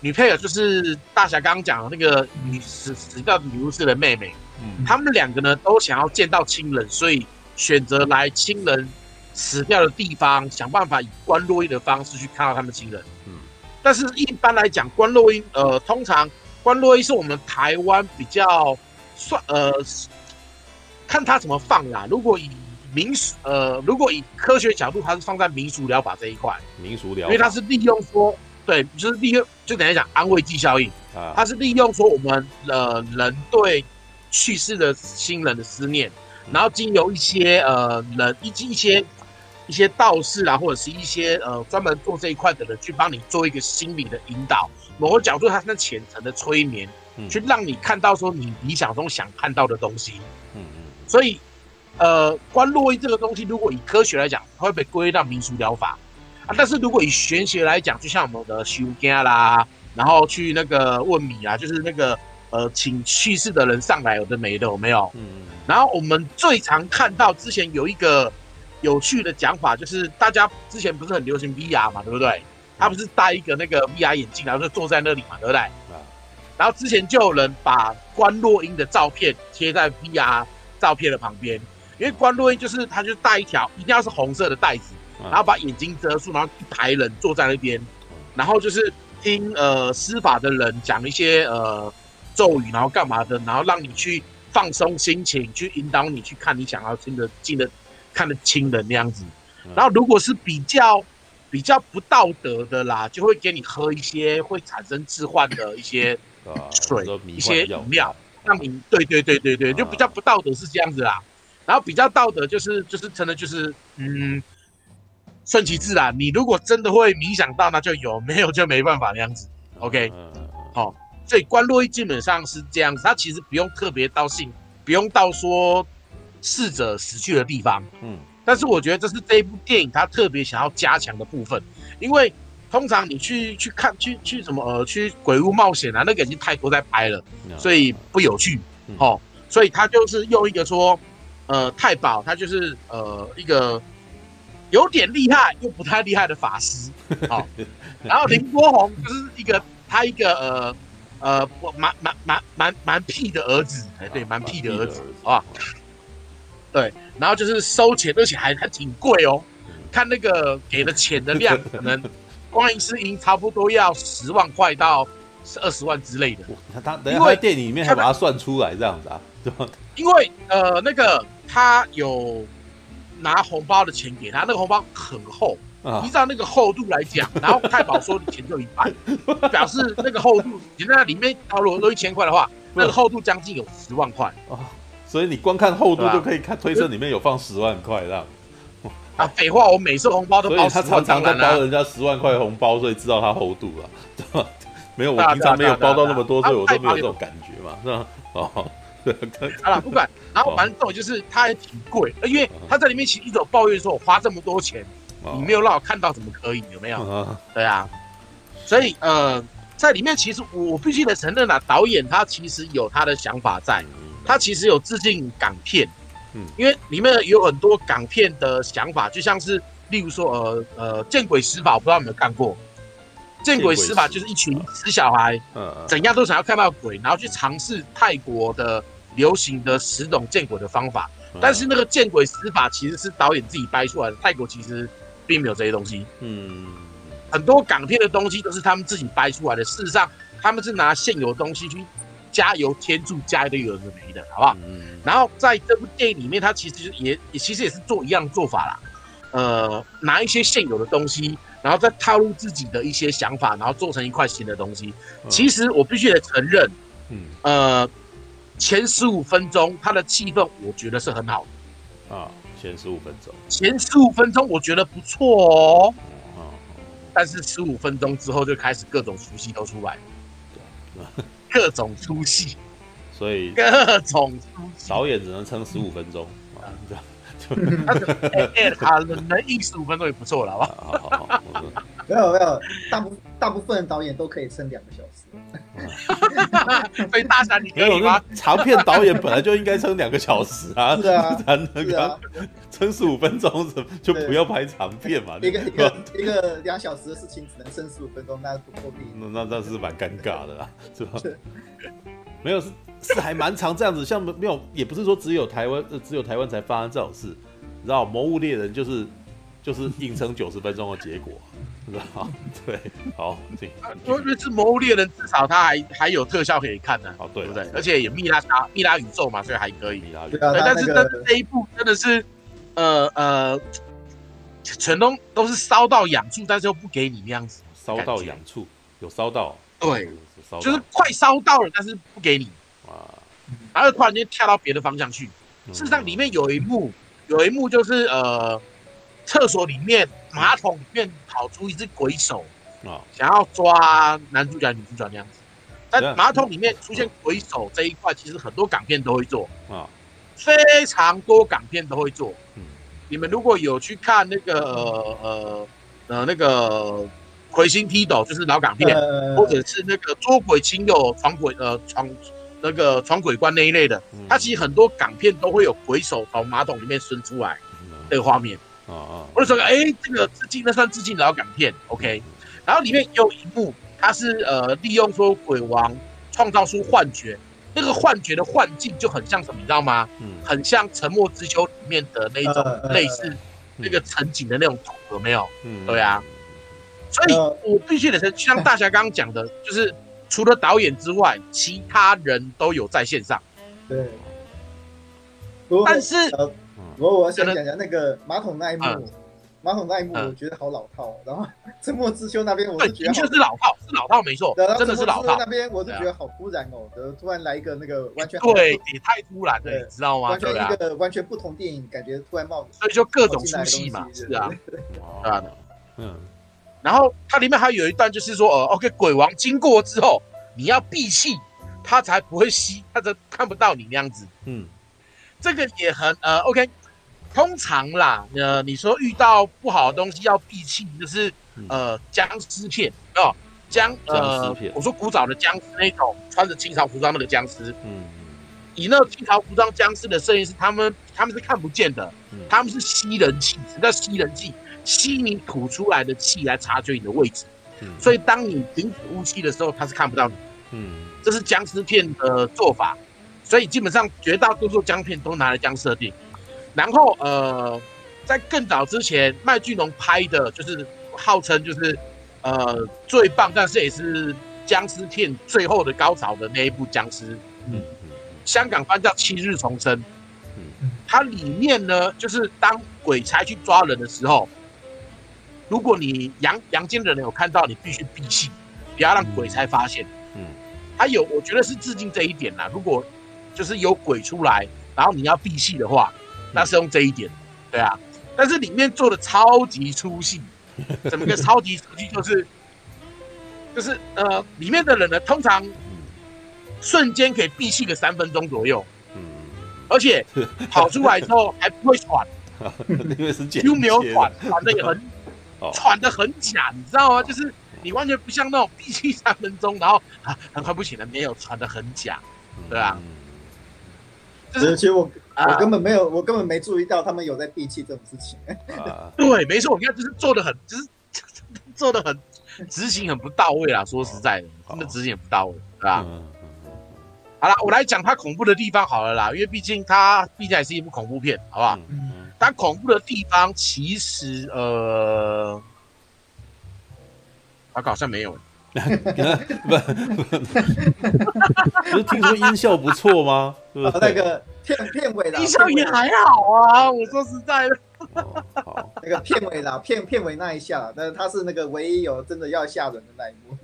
女配角，就是大侠刚刚讲的那个女死死掉的女护士的妹妹。嗯，他们两个呢都想要见到亲人，所以选择来亲人死掉的地方，想办法以观落音的方式去看到他们亲人。嗯，但是一般来讲，观落音，呃，通常观落音是我们台湾比较。算呃，看他怎么放啦。如果以民俗呃，如果以科学角度，它是放在民俗疗法这一块。民俗疗法，因为它是利用说，对，就是利用，就等于讲安慰剂效应啊。它是利用说我们呃人对去世的亲人的思念，然后经由一些呃人以及一些一些道士啊，或者是一些呃专门做这一块的人，去帮你做一个心理的引导，某个角度它是那浅层的催眠，嗯、去让你看到说你理想中想看到的东西。嗯嗯。所以，呃，观落阴这个东西，如果以科学来讲，它会被归类到民俗疗法啊。但是如果以玄学来讲，就像我们的修家啦，然后去那个问米啊，就是那个呃，请去世的人上来，有的没的，有没有？嗯。然后我们最常看到之前有一个。有趣的讲法就是，大家之前不是很流行 VR 嘛，对不对？他不是戴一个那个 VR 眼镜，然后就坐在那里嘛，对不对？然后之前就有人把观落阴的照片贴在 VR 照片的旁边，因为观落阴就是他就戴一条一定要是红色的带子，然后把眼睛遮住，然后一排人坐在那边，然后就是听呃司法的人讲一些呃咒语，然后干嘛的，然后让你去放松心情，去引导你去看你想要听的进的。看得清的那样子，然后如果是比较比较不道德的啦，就会给你喝一些会产生致幻的一些 水、一些饮料，让你对对对对对，就比较不道德是这样子啦。然后比较道德就是就是真的就是嗯，顺其自然。你如果真的会冥想到，那就有；没有就没办法那样子。OK，好，所以观落阴基本上是这样子，它其实不用特别到信，不用到说。逝者死去的地方，嗯，但是我觉得这是这一部电影它特别想要加强的部分，因为通常你去去看去去什么呃去鬼屋冒险啊，那个已经太多在拍了，所以不有趣，哦，所以他就是用一个说，呃，太保他就是呃一个有点厉害又不太厉害的法师，好，然后林国宏就是一个他一个呃呃蛮蛮蛮蛮蛮屁的儿子，哎，对，蛮屁的儿子啊。对，然后就是收钱，而且还还挺贵哦。看那个给的钱的量，可能光一次银差不多要十万块到二十万之类的。他他等下在电影里面还把它算出来这样子啊？对吧？因为呃，那个他有拿红包的钱给他，那个红包很厚，依照那个厚度来讲，然后太保说的钱就一半，表示那个厚度，你那里面掏了都一千块的话，那个厚度将近有十万块哦。所以你光看厚度就可以看推测里面有放十万块这样。啊，废话，我每次红包都包。所以他常常在包人家十万块红包，所以知道他厚度了，对吧？没有，我平常没有包到那么多，所以我都没有这种感觉嘛，是吧？哦，好了，不管，然后反正这种就是它也挺贵，因为他在里面其实一直有抱怨说，我花这么多钱，你没有让我看到，怎么可以？有没有？对啊，所以呃，在里面其实我必须得承认啊，导演他其实有他的想法在。他其实有致敬港片，嗯，因为里面有很多港片的想法，就像是例如说，呃呃，见鬼使法，我不知道有没有看过。见鬼使法就是一群死小孩，嗯，怎样都想要看到鬼，然后去尝试泰国的流行的十种见鬼的方法。但是那个见鬼使法其实是导演自己掰出来的，泰国其实并没有这些东西。嗯，很多港片的东西都是他们自己掰出来的。事实上，他们是拿现有的东西去。加油添醋，加一堆有的没的，好不好？嗯。然后在这部电影里面，他其实也也其实也是做一样的做法啦。呃，拿一些现有的东西，然后再套入自己的一些想法，然后做成一块新的东西。其实我必须得承认，嗯，呃，前十五分钟它的气氛，我觉得是很好的。啊，前十五分钟，前十五分钟我觉得不错哦。哦。但是十五分钟之后就开始各种熟悉都出来。对。各种出戏，所以各种出戏，导演只能撑十五分钟。啊，这样就他他能能硬十五分钟也不错了，好不好？好好好，没有没有，大部大部分的导演都可以撑两个小时，所以大侠你可以吗？长片导演本来就应该撑两个小时啊，是啊，才能够撑十五分钟，就不要拍长片嘛。一个一个一个两小时的事情只能撑十五分钟，那不够力。那那那是蛮尴尬的啦，是吧？没有是是还蛮长这样子，像没有也不是说只有台湾，只有台湾才发生这种事，你知道《魔物猎人》就是就是硬撑九十分钟的结果，知道对，好，对，因为是《魔物猎人》，至少它还还有特效可以看呢，哦，对不对？而且也密拉沙密拉宇宙嘛，所以还可以。对，但是但是这一部真的是，呃呃，全都都是烧到痒处，但是又不给你那样子，烧到痒处有烧到，对。就是快烧到了，但是不给你，然后突然间跳到别的方向去。事实上，里面有一幕，有一幕就是呃，厕所里面马桶里面跑出一只鬼手啊，想要抓男主角女主角那样子。但马桶里面出现鬼手这一块，其实很多港片都会做。啊，非常多港片都会做。嗯，你们如果有去看那个呃呃那个魁星踢斗，就是老港片，或者是那个捉鬼亲友闯鬼呃闯那个闯鬼关那一类的，它其实很多港片都会有鬼手从马桶里面伸出来这个画面。啊啊！我就说，哎，这个致敬，那算致敬老港片，OK。然后里面有一幕。他是呃利用说鬼王创造出幻觉，那个幻觉的幻境就很像什么，你知道吗？嗯，很像《沉默之丘》里面的那种类似那个沉景的那种图，有没有？嗯，对啊。所以我必须得说，像大侠刚刚讲的，就是除了导演之外，其他人都有在线上。对。但是，我我想讲讲那个马桶那一幕。马桶那一幕我觉得好老套，然后《沉默之丘》那边我是觉得确实是老套，是老套没错，真的是老套。那边我是觉得好突然哦，突然来一个那个完全对，也太突然了，你知道吗？完全一个完全不同电影，感觉突然冒，所以就各种出戏嘛，是啊，啊，嗯。然后它里面还有一段就是说，呃，OK，鬼王经过之后，你要闭气，他才不会吸，他才看不到你那样子。嗯，这个也很呃，OK。通常啦，呃，你说遇到不好的东西要闭气，就是呃僵尸片哦，僵呃，我说古早的僵尸那种穿着清朝服装那个僵尸，嗯，以那清朝服装僵尸的声音是他们他们是看不见的，他们是吸人气，什么叫吸人气？吸你吐出来的气来察觉你的位置，所以当你停止呼吸的时候，他是看不到你，嗯，这是僵尸片的做法，所以基本上绝大多数僵片都拿来这样设定。然后呃，在更早之前，麦浚龙拍的就是号称就是呃最棒，但是也是僵尸片最后的高潮的那一部僵尸，嗯，香港翻叫《七日重生》，嗯，它里面呢就是当鬼差去抓人的时候，如果你阳阳间的人有看到，你必须闭气，不要让鬼差发现，嗯，还有我觉得是致敬这一点啦，如果就是有鬼出来，然后你要闭气的话。那是用这一点，对啊，但是里面做的超级粗细，怎么个超级粗细？就是就是呃，里面的人呢，通常瞬间可以闭气个三分钟左右，嗯，而且跑出来之后还不会喘，因为是又没有喘，喘的也很，喘的很假，你知道吗？就是你完全不像那种闭气三分钟，然后啊很快不行了，没有喘的很假，对啊，就是其实我。我根本没有，我根本没注意到他们有在闭气这种事情。啊、对，没错，你看，就是做的很，就是 做的很执行很不到位啦。说实在的，真的执行很不到位，对吧？好了，我来讲它恐怖的地方好了啦，因为毕竟它毕竟还是一部恐怖片，好不好？嗯嗯、它恐怖的地方其实呃，它好像没有。不，不是听说音效不错吗？是是？那个片片尾的音效也还好啊。我说实在的，好，那个片尾啦，片片尾那一下，但是他是那个唯一有真的要吓人的那一幕。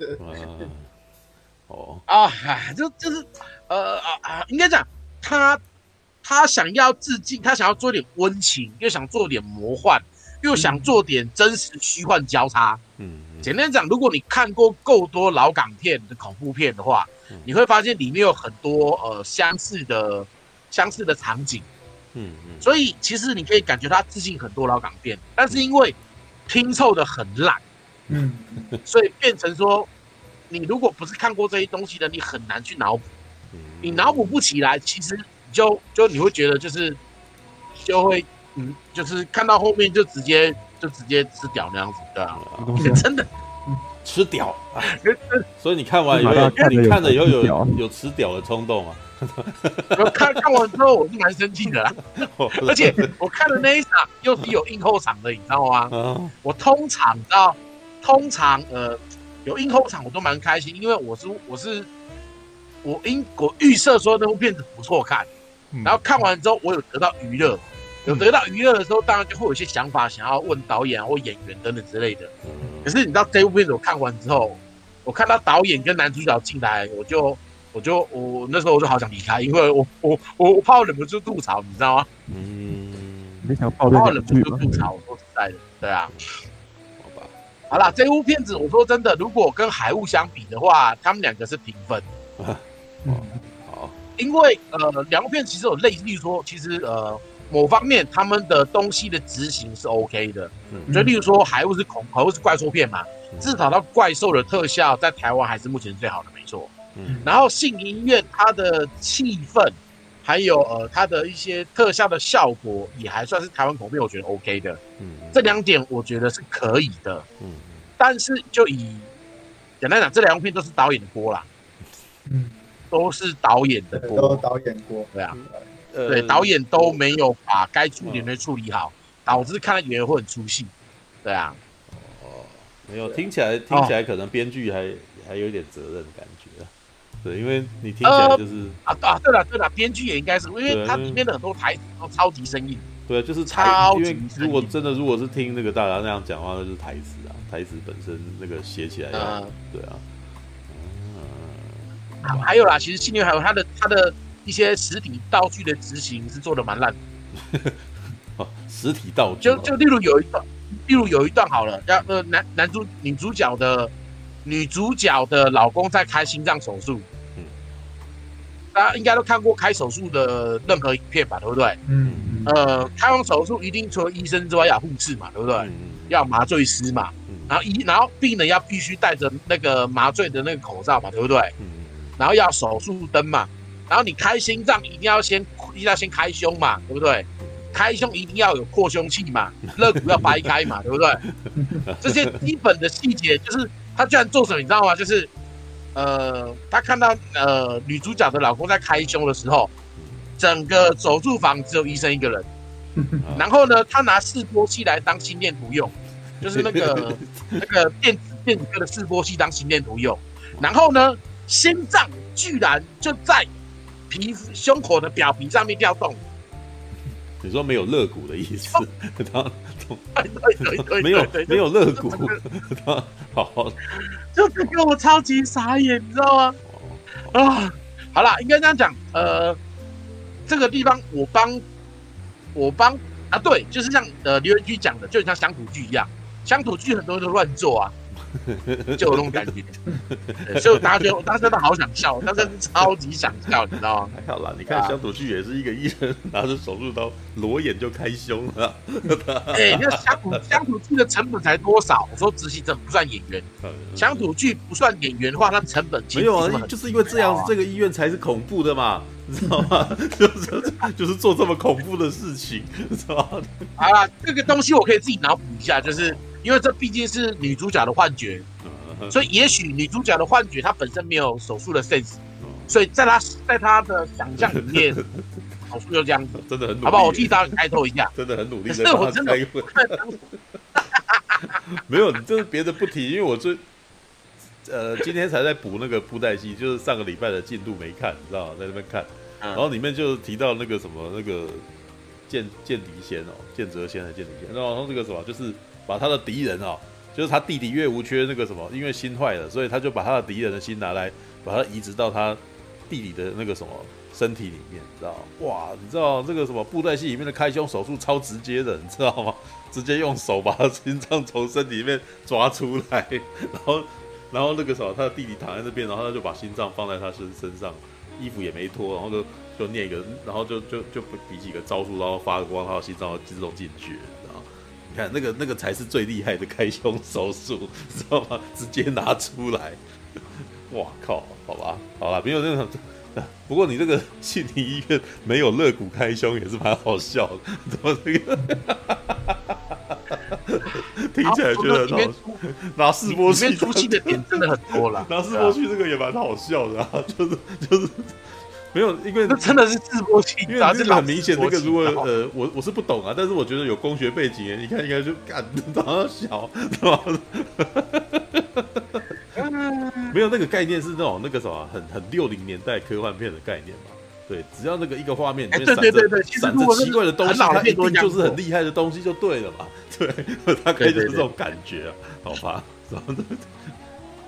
哦啊，就就是呃啊啊，应该讲他他想要致敬，他想要做点温情，又想做点魔幻，又想做点真实虚幻交叉。嗯。简单讲，如果你看过够多老港片的恐怖片的话，嗯、你会发现里面有很多呃相似的相似的场景，嗯嗯，嗯所以其实你可以感觉他致敬很多老港片，但是因为拼凑的很烂，嗯，所以变成说你如果不是看过这些东西的，你很难去脑补，你脑补不起来，其实就就你会觉得就是就会嗯，就是看到后面就直接。就直接吃屌那样子，对啊，真的吃屌，所以你看完以后，你看了以后有有吃屌的冲动吗？看看完之后我是蛮生气的啦，而且我看的那一场又是有映后场的，你知道吗？我通常知道，通常呃有映后场我都蛮开心，因为我是我是我因我预设说那部片子不错看，然后看完之后我有得到娱乐。有得到娱乐的时候，当然就会有一些想法，想要问导演或演员等等之类的。可是你知道这部片子我看完之后，我看到导演跟男主角进来，我就我就我那时候我就好想离开，因为我我我我怕我忍不住吐槽，你知道吗？嗯，没想到，怕我忍不住吐槽。说实在的，对啊。好吧，好了，这部片子我说真的，如果跟海雾相比的话，他们两个是平分。嗯，好，因为呃，两部片其实有类似，例如说，其实呃，某方面他们的东西的执行是 OK 的。嗯，就例如说，海雾是恐，海雾是怪兽片嘛，至少它怪兽的特效在台湾还是目前最好的，没错。嗯，然后信音院它的气氛。还有呃，它的一些特效的效果也还算是台湾恐怖片，我觉得 OK 的。嗯，这两点我觉得是可以的。嗯，但是就以简单讲，这两部片都是导演的锅啦。嗯，都是导演的锅，都导演锅。对啊，呃，对，导演都没有把该处理的处理好，导致看了演员会很出戏。对啊。哦，没有，听起来听起来可能编剧还还有一点责任的感觉。对，因为你听起来就是、呃、啊啊，对了对了，编剧也应该是，因为它里面的很多台词都超级生硬。对，就是超级。如果真的如果是听那个大家那样讲话，那就是台词啊，台词本身那个写起来，呃、对啊。嗯，还有啦，其实信念还有它的它的一些实体道具的执行是做的蛮烂的。哦，实体道具。就就例如有一段，例如有一段好了，要呃男男主女主角的。女主角的老公在开心脏手术，嗯，大家应该都看过开手术的任何影片吧，对不对？嗯，呃，开完手术一定除了医生之外要护士嘛，对不对？嗯、要麻醉师嘛，嗯、然后医然后病人要必须戴着那个麻醉的那个口罩嘛，对不对？嗯、然后要手术灯嘛，然后你开心脏一定要先一定要先开胸嘛，对不对？开胸一定要有扩胸器嘛，肋骨要掰开嘛，对不对？这些基本的细节就是。他居然做什么，你知道吗？就是，呃，他看到呃女主角的老公在开胸的时候，整个手术房只有医生一个人。然后呢，他拿示波器来当心电图用，就是那个那个电子电子科的示波器当心电图用。然后呢，心脏居然就在皮肤胸口的表皮上面掉洞。你说没有肋骨的意思？他没有没有肋骨，他好，就这个我超级傻眼，你知道吗？啊，好了，应该这样讲，呃，这个地方我帮我帮啊，对，就是像呃刘文居讲的，就像乡土剧一样，乡土剧很多人都乱做啊。就有那种感觉，所以大家觉得，大家真的好想笑，但是超级想笑，你知道吗？还好啦，你看乡土剧也是一个艺人拿着手术刀裸眼就开胸了。哎、欸，那乡土乡土剧的成本才多少？我说执行这不算演员，乡土剧不算演员的话，它成本没有啊，就是因为这样子，这个医院才是恐怖的嘛，你知道吗？就是就是做这么恐怖的事情，你知道吗？好啦，这个东西我可以自己脑补一下，就是。因为这毕竟是女主角的幻觉，所以也许女主角的幻觉她本身没有手术的 sense，所以在她在她的想象里面，手术就这样子，真的很努力，好不好？我替导演开脱一下，真的很努力。可是我真的，没有，你这是别的不提，因为我最呃今天才在补那个布袋戏，就是上个礼拜的进度没看，你知道吗？在那边看，然后里面就提到那个什么那个剑剑敌仙哦，剑泽仙还是剑敌仙，然后这个什么就是。把他的敌人哦，就是他弟弟岳无缺那个什么，因为心坏了，所以他就把他的敌人的心拿来，把它移植到他弟弟的那个什么身体里面，你知道哇，你知道这个什么布袋戏里面的开胸手术超直接的，你知道吗？直接用手把他心脏从身体里面抓出来，然后然后那个什么，他的弟弟躺在那边，然后他就把心脏放在他身身上，衣服也没脱，然后就就念一个，然后就就就比几个招数，然后发光，他的心脏自动进去。你看那个那个才是最厉害的开胸手术，知道吗？直接拿出来，哇靠！好吧，好了，没有那种。不过你这个 信义医院没有肋骨开胸也是蛮好笑的，怎么这个？听起来觉得很好。拿示波器出戏的点真的很多了。拿示波器这个也蛮好笑的，啊，就是就是。没有，因为那真的是自播器，因为这个很明显，那个如果呃，我我是不懂啊，但是我觉得有工学背景，你看应该就干长得小，是吧？没有那个概念是那种那个什么很很六零年代科幻片的概念嘛？对，只要那个一个画面里面闪着闪着奇怪的东西，它一定就是很厉害的东西就对了嘛？对，大概就是这种感觉啊，好吧？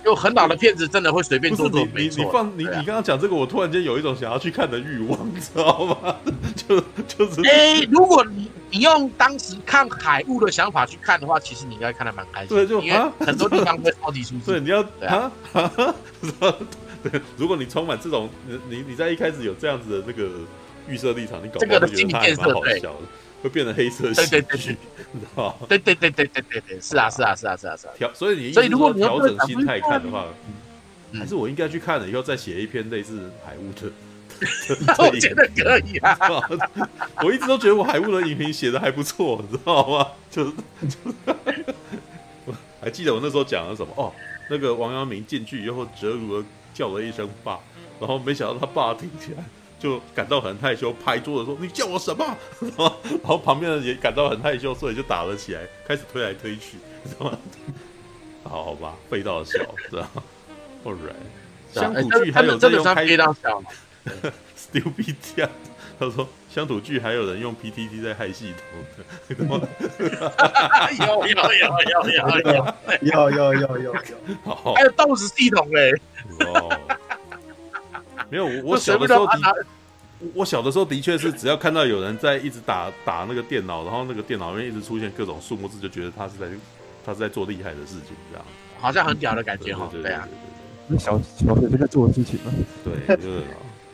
然后。有很老的片子，真的会随便做做。你你放你你刚刚讲这个，我突然间有一种想要去看的欲望，你 知道吗？就就是。哎，如果你你用当时看海雾的想法去看的话，其实你应该看得蛮开心。对，就因为很多地方会超级舒 服。对，你要对啊。对，如果你充满这种，你你在一开始有这样子的这个预设立场，你搞这个的心理建设好笑的，会变成黑色喜剧，你知道吗？对对对对对对对，是啊是啊是啊是啊是啊。调，所以你所以如果你调整心态看的话，还是我应该去看了以后再写一篇类似海雾的。我觉得可以啊！我一直都觉得我海雾的影评写的还不错，你知道吗？就是，就是，还记得我那时候讲了什么？哦，那个王阳明进去以后，折如了叫了一声爸，然后没想到他爸听起来就感到很害羞，拍桌子说：“你叫我什么？” 然后旁边人也感到很害羞，所以就打了起来，开始推来推去，知道吗？好好吧，废到笑，知道吗？Alright，乡土剧还有在用开。Stupid 这样，他说乡土剧还有人用 PTT 在害系统的，有有有有有有有有有有，还有 DOS 系统嘞。哦，没有，我 小的时候的，我小的时候的确是只要看到有人在一直打打那个电脑，然后那个电脑里面一直出现各种数目字，就觉得他是在他是在做厉害的事情，这样好像很屌的感觉哈。对啊，小小学就在做的事情嘛。对，就是。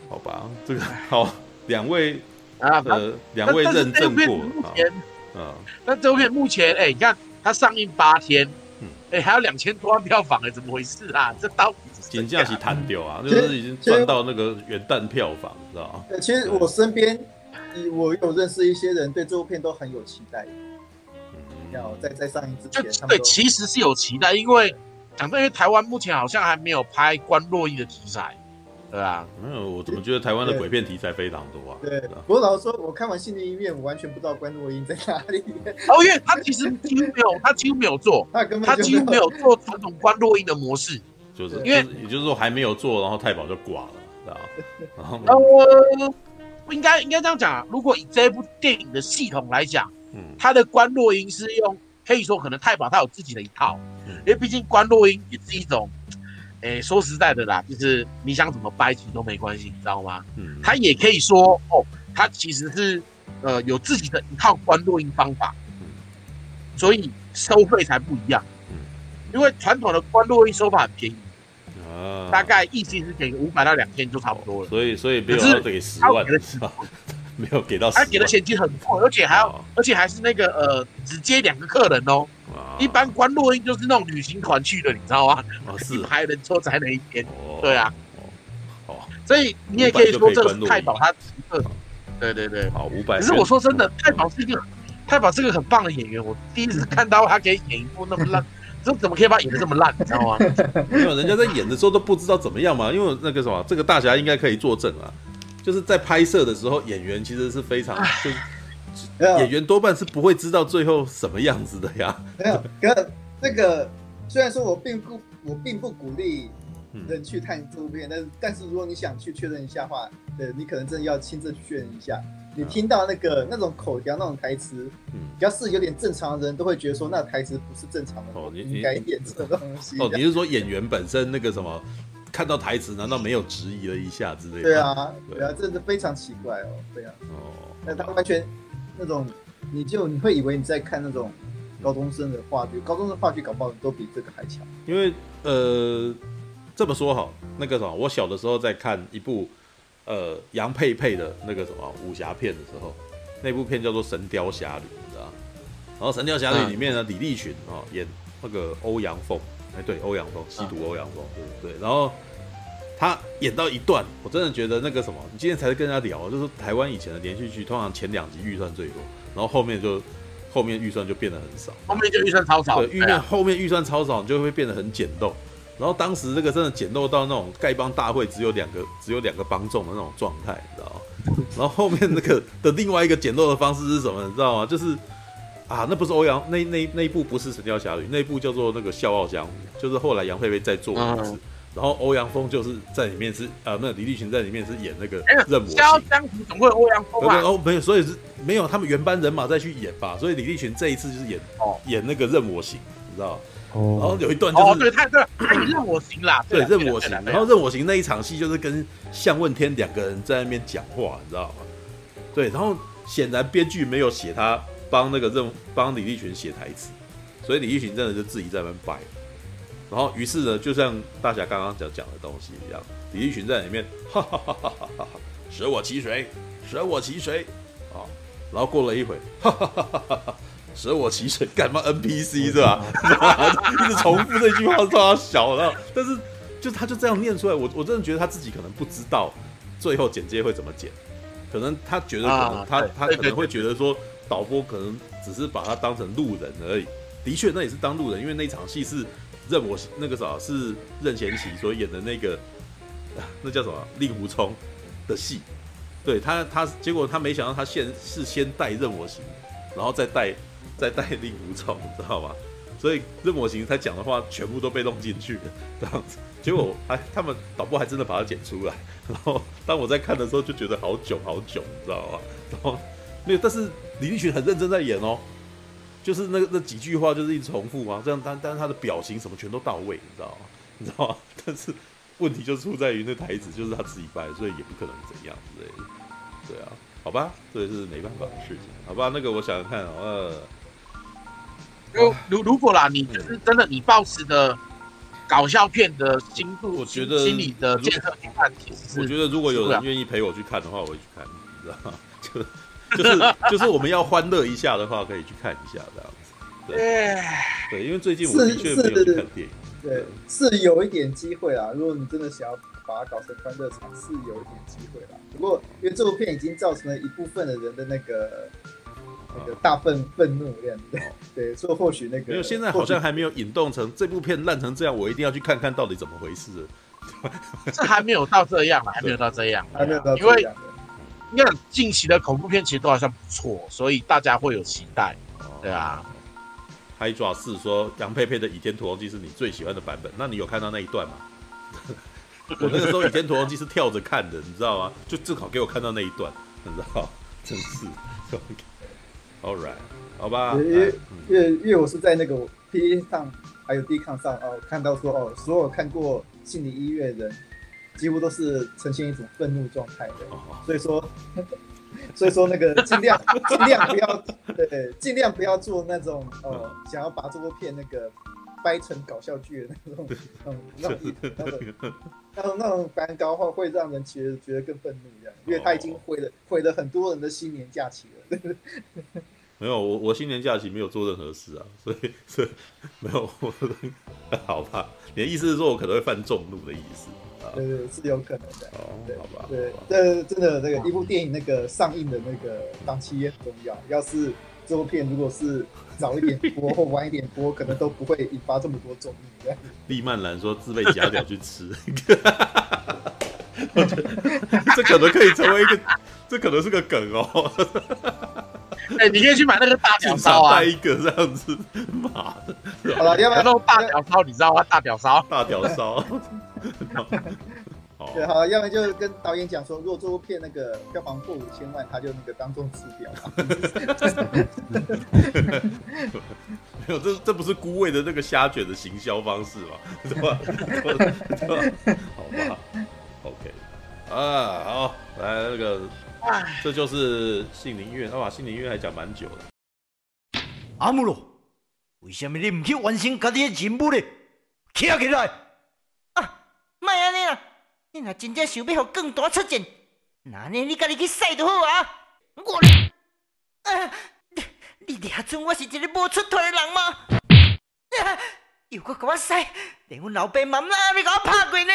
好吧，这个好，两位啊，呃，两位认证过啊，那这部片目前，哎，你看它上映八天，嗯，哎，还有两千多万票房，哎，怎么回事啊？这到底是减价是弹掉啊？就是已经赚到那个元旦票房，知道吗？其实我身边，我有认识一些人，对这部片都很有期待，要在在上映之前，对，其实是有期待，因为讲真，因为台湾目前好像还没有拍关洛伊的题材。对啊，没有，我怎么觉得台湾的鬼片题材非常多啊？对，不过老实说，我看完《心灵医院》，我完全不知道关洛伊在哪里。哦，因为他其实几乎没有，他几乎没有做，他根本他几乎没有做传统关洛伊的模式，就是因为也就是说还没有做，然后太保就挂了，知道然后呃，应该应该这样讲啊，如果以这部电影的系统来讲，嗯，他的关落音是用可以说可能太保他有自己的一套，嗯，因为毕竟关落音也是一种。哎、欸，说实在的啦，就是你想怎么掰其实都没关系，你知道吗？嗯，他也可以说哦，他其实是呃有自己的一套关录音方法，嗯，所以收费才不一样，嗯，因为传统的关录音收法很便宜，啊，大概一期是给五百到两千就差不多了，所以所以没有给十万？没有给到，他给的钱其实很破，而且还要，而且还是那个呃，只接两个客人哦。一般观落音就是那种旅行团去的，你知道吗？是排人坐在那一边。对啊。哦。所以你也可以说，这个是太保他独特。对对对。好，五百。可是我说真的，太保是一个太保是个很棒的演员。我第一次看到他可以演一部那么烂，这怎么可以把他演的这么烂？你知道吗？没有，人家在演的时候都不知道怎么样嘛。因为那个什么，这个大侠应该可以作证啊。就是在拍摄的时候，演员其实是非常，就演员多半是不会知道最后什么样子的呀。没有，哥，那个虽然说我并不我并不鼓励人去看这部片，但是但是如果你想去确认一下的话，对，你可能真的要亲自去确认一下。你听到那个那种口条、那种台词，只要是有点正常的人都会觉得说那台词不是正常的。哦，你应该演这个东西。哦，你是说演员本身那个什么？看到台词，难道没有质疑了一下之类的？对啊，对啊，真的非常奇怪哦，对啊。哦。那他完全那种，你就你会以为你在看那种高中生的话剧，高中生话剧搞不好都比这个还强。因为呃，这么说好，那个什么，我小的时候在看一部呃杨佩佩的那个什么武侠片的时候，那部片叫做《神雕侠侣》，你知道？然后《神雕侠侣》里面呢，李立群啊演那个欧阳锋。哎，对，欧阳锋吸毒，欧阳锋，对对。然后他演到一段，我真的觉得那个什么，你今天才跟人家聊，就是台湾以前的连续剧，通常前两集预算最多，然后后面就后面预算就变得很少，后面就预算超少，对，预算后面预算超少，你就会变得很简陋。然后当时这个真的简陋到那种丐帮大会只有两个，只有两个帮众的那种状态，你知道吗？然后后面那个的另外一个简陋的方式是什么？你知道吗？就是。啊，那不是欧阳，那那那一部不是《神雕侠侣》，那一部叫做那个《笑傲江湖》，就是后来杨佩佩在做的事，然后欧阳锋就是在里面是呃，那李立群在里面是演那个任我行。笑傲江湖总会有欧阳锋啊？哦，没有，所以是没有他们原班人马再去演吧，所以李立群这一次就是演演那个任我行，你知道哦。然后有一段就是对，他对，任我行啦，对任我行，然后任我行那一场戏就是跟向问天两个人在那边讲话，你知道吗？对，然后显然编剧没有写他。帮那个任帮李立群写台词，所以李立群真的就自己在那边掰。然后于是呢，就像大侠刚刚讲讲的东西一样，李立群在里面哈哈哈哈哈哈，舍我其谁，舍我其谁啊！然后过了一会，哈哈哈哈哈哈，舍我其谁，干嘛 NPC 是吧？一直重复这句话，让他小了。但是就他就这样念出来，我我真的觉得他自己可能不知道最后剪接会怎么剪，可能他觉得可能他他可能会觉得说导播可能只是把他当成路人而已。的确，那也是当路人，因为那场戏是。任我那个啥是任贤齐所演的那个，那叫什么令狐冲的戏，对他他结果他没想到他先是先带任我行，然后再带在带令狐冲，知道吗？所以任我行他讲的话全部都被弄进去了，这样子。结果还他们导播还真的把它剪出来，然后当我在看的时候就觉得好囧好囧，你知道吗？然后没有，但是李立群很认真在演哦。就是那个那几句话，就是一直重复嘛，这样，但但是他的表情什么全都到位，你知道吗？你知道吗？但是问题就出在于那台词就是他自己掰，所以也不可能怎样之类的。对啊，好吧，这也是没办法的事情，好吧？那个我想想看，呃，如如如果啦，你就是真的，你抱持的搞笑片的心度，我觉得心理的建设去看，其实是我觉得如果有人愿意陪我去看的话，我会去看，你知道吗？就。就是就是我们要欢乐一下的话，可以去看一下这样子。对，对，因为最近我的确没有去看电影。对，是有一点机会啦。如果你真的想要把它搞成欢乐场，是有一点机会啦。不过，因为这部片已经造成了一部分的人的那个那个大愤愤怒这样子。对，所以或许那个，没有，现在好像还没有引动成这部片烂成这样，我一定要去看看到底怎么回事。这还没有到这样，还没有到这样，还没有到这样。你看近期的恐怖片其实都好像不错，所以大家会有期待，对啊。嗨爪是说杨佩佩的《倚天屠龙记》是你最喜欢的版本，那你有看到那一段吗？我那个时候《倚天屠龙记》是跳着看的，你知道吗？就正好给我看到那一段，你知道？真是。All right，好吧。因为因为因为我是在那个 P 上还有 D 抗上哦，看到说哦，所有看过心理医院的人。几乎都是呈现一种愤怒状态的，所以说，所以说那个尽量尽量不要，对，尽量不要做那种呃，想要把这部片那个掰成搞笑剧的那种，嗯，那种那种那种那种反高话会让人觉得觉得更愤怒一样，因为他已经毁了毁了很多人的新年假期了。没有，我我新年假期没有做任何事啊，所以所以没有我，好吧？你的意思是说我可能会犯众怒的意思？对对，是有可能的。哦，对好吧。对，这真的那个一部电影那个上映的那个档期也很重要。要是这部片如果是早一点播或晚一点播，可能都不会引发这么多争议。利曼兰说自备夹角去吃，我觉得这可能可以成为一个，这可能是个梗哦。哎、欸，你可以去买那个大屌烧啊，带一个这样子，妈的！好了，要不要弄大屌烧？你知道吗？大屌烧，大屌烧。对，好，要不然就跟导演讲说，如果这部片那个票房破五千万，他就那个当众吃掉。没有，这这不是孤味的那个虾卷的行销方式吗？对吧？好吧，OK，啊，好，来那个，这就是杏林院，他把杏林院还讲蛮久的。阿姆罗，为什么你唔去完成家己的任务呢？起来！莫安尼啦！你若真正想要互更大出战，那呢你家己去使就好啊！我，啊，你你俩准我是一个无出头的人吗？啊，又搁甲我使，连阮老爸妈妈你甲我拍过呢！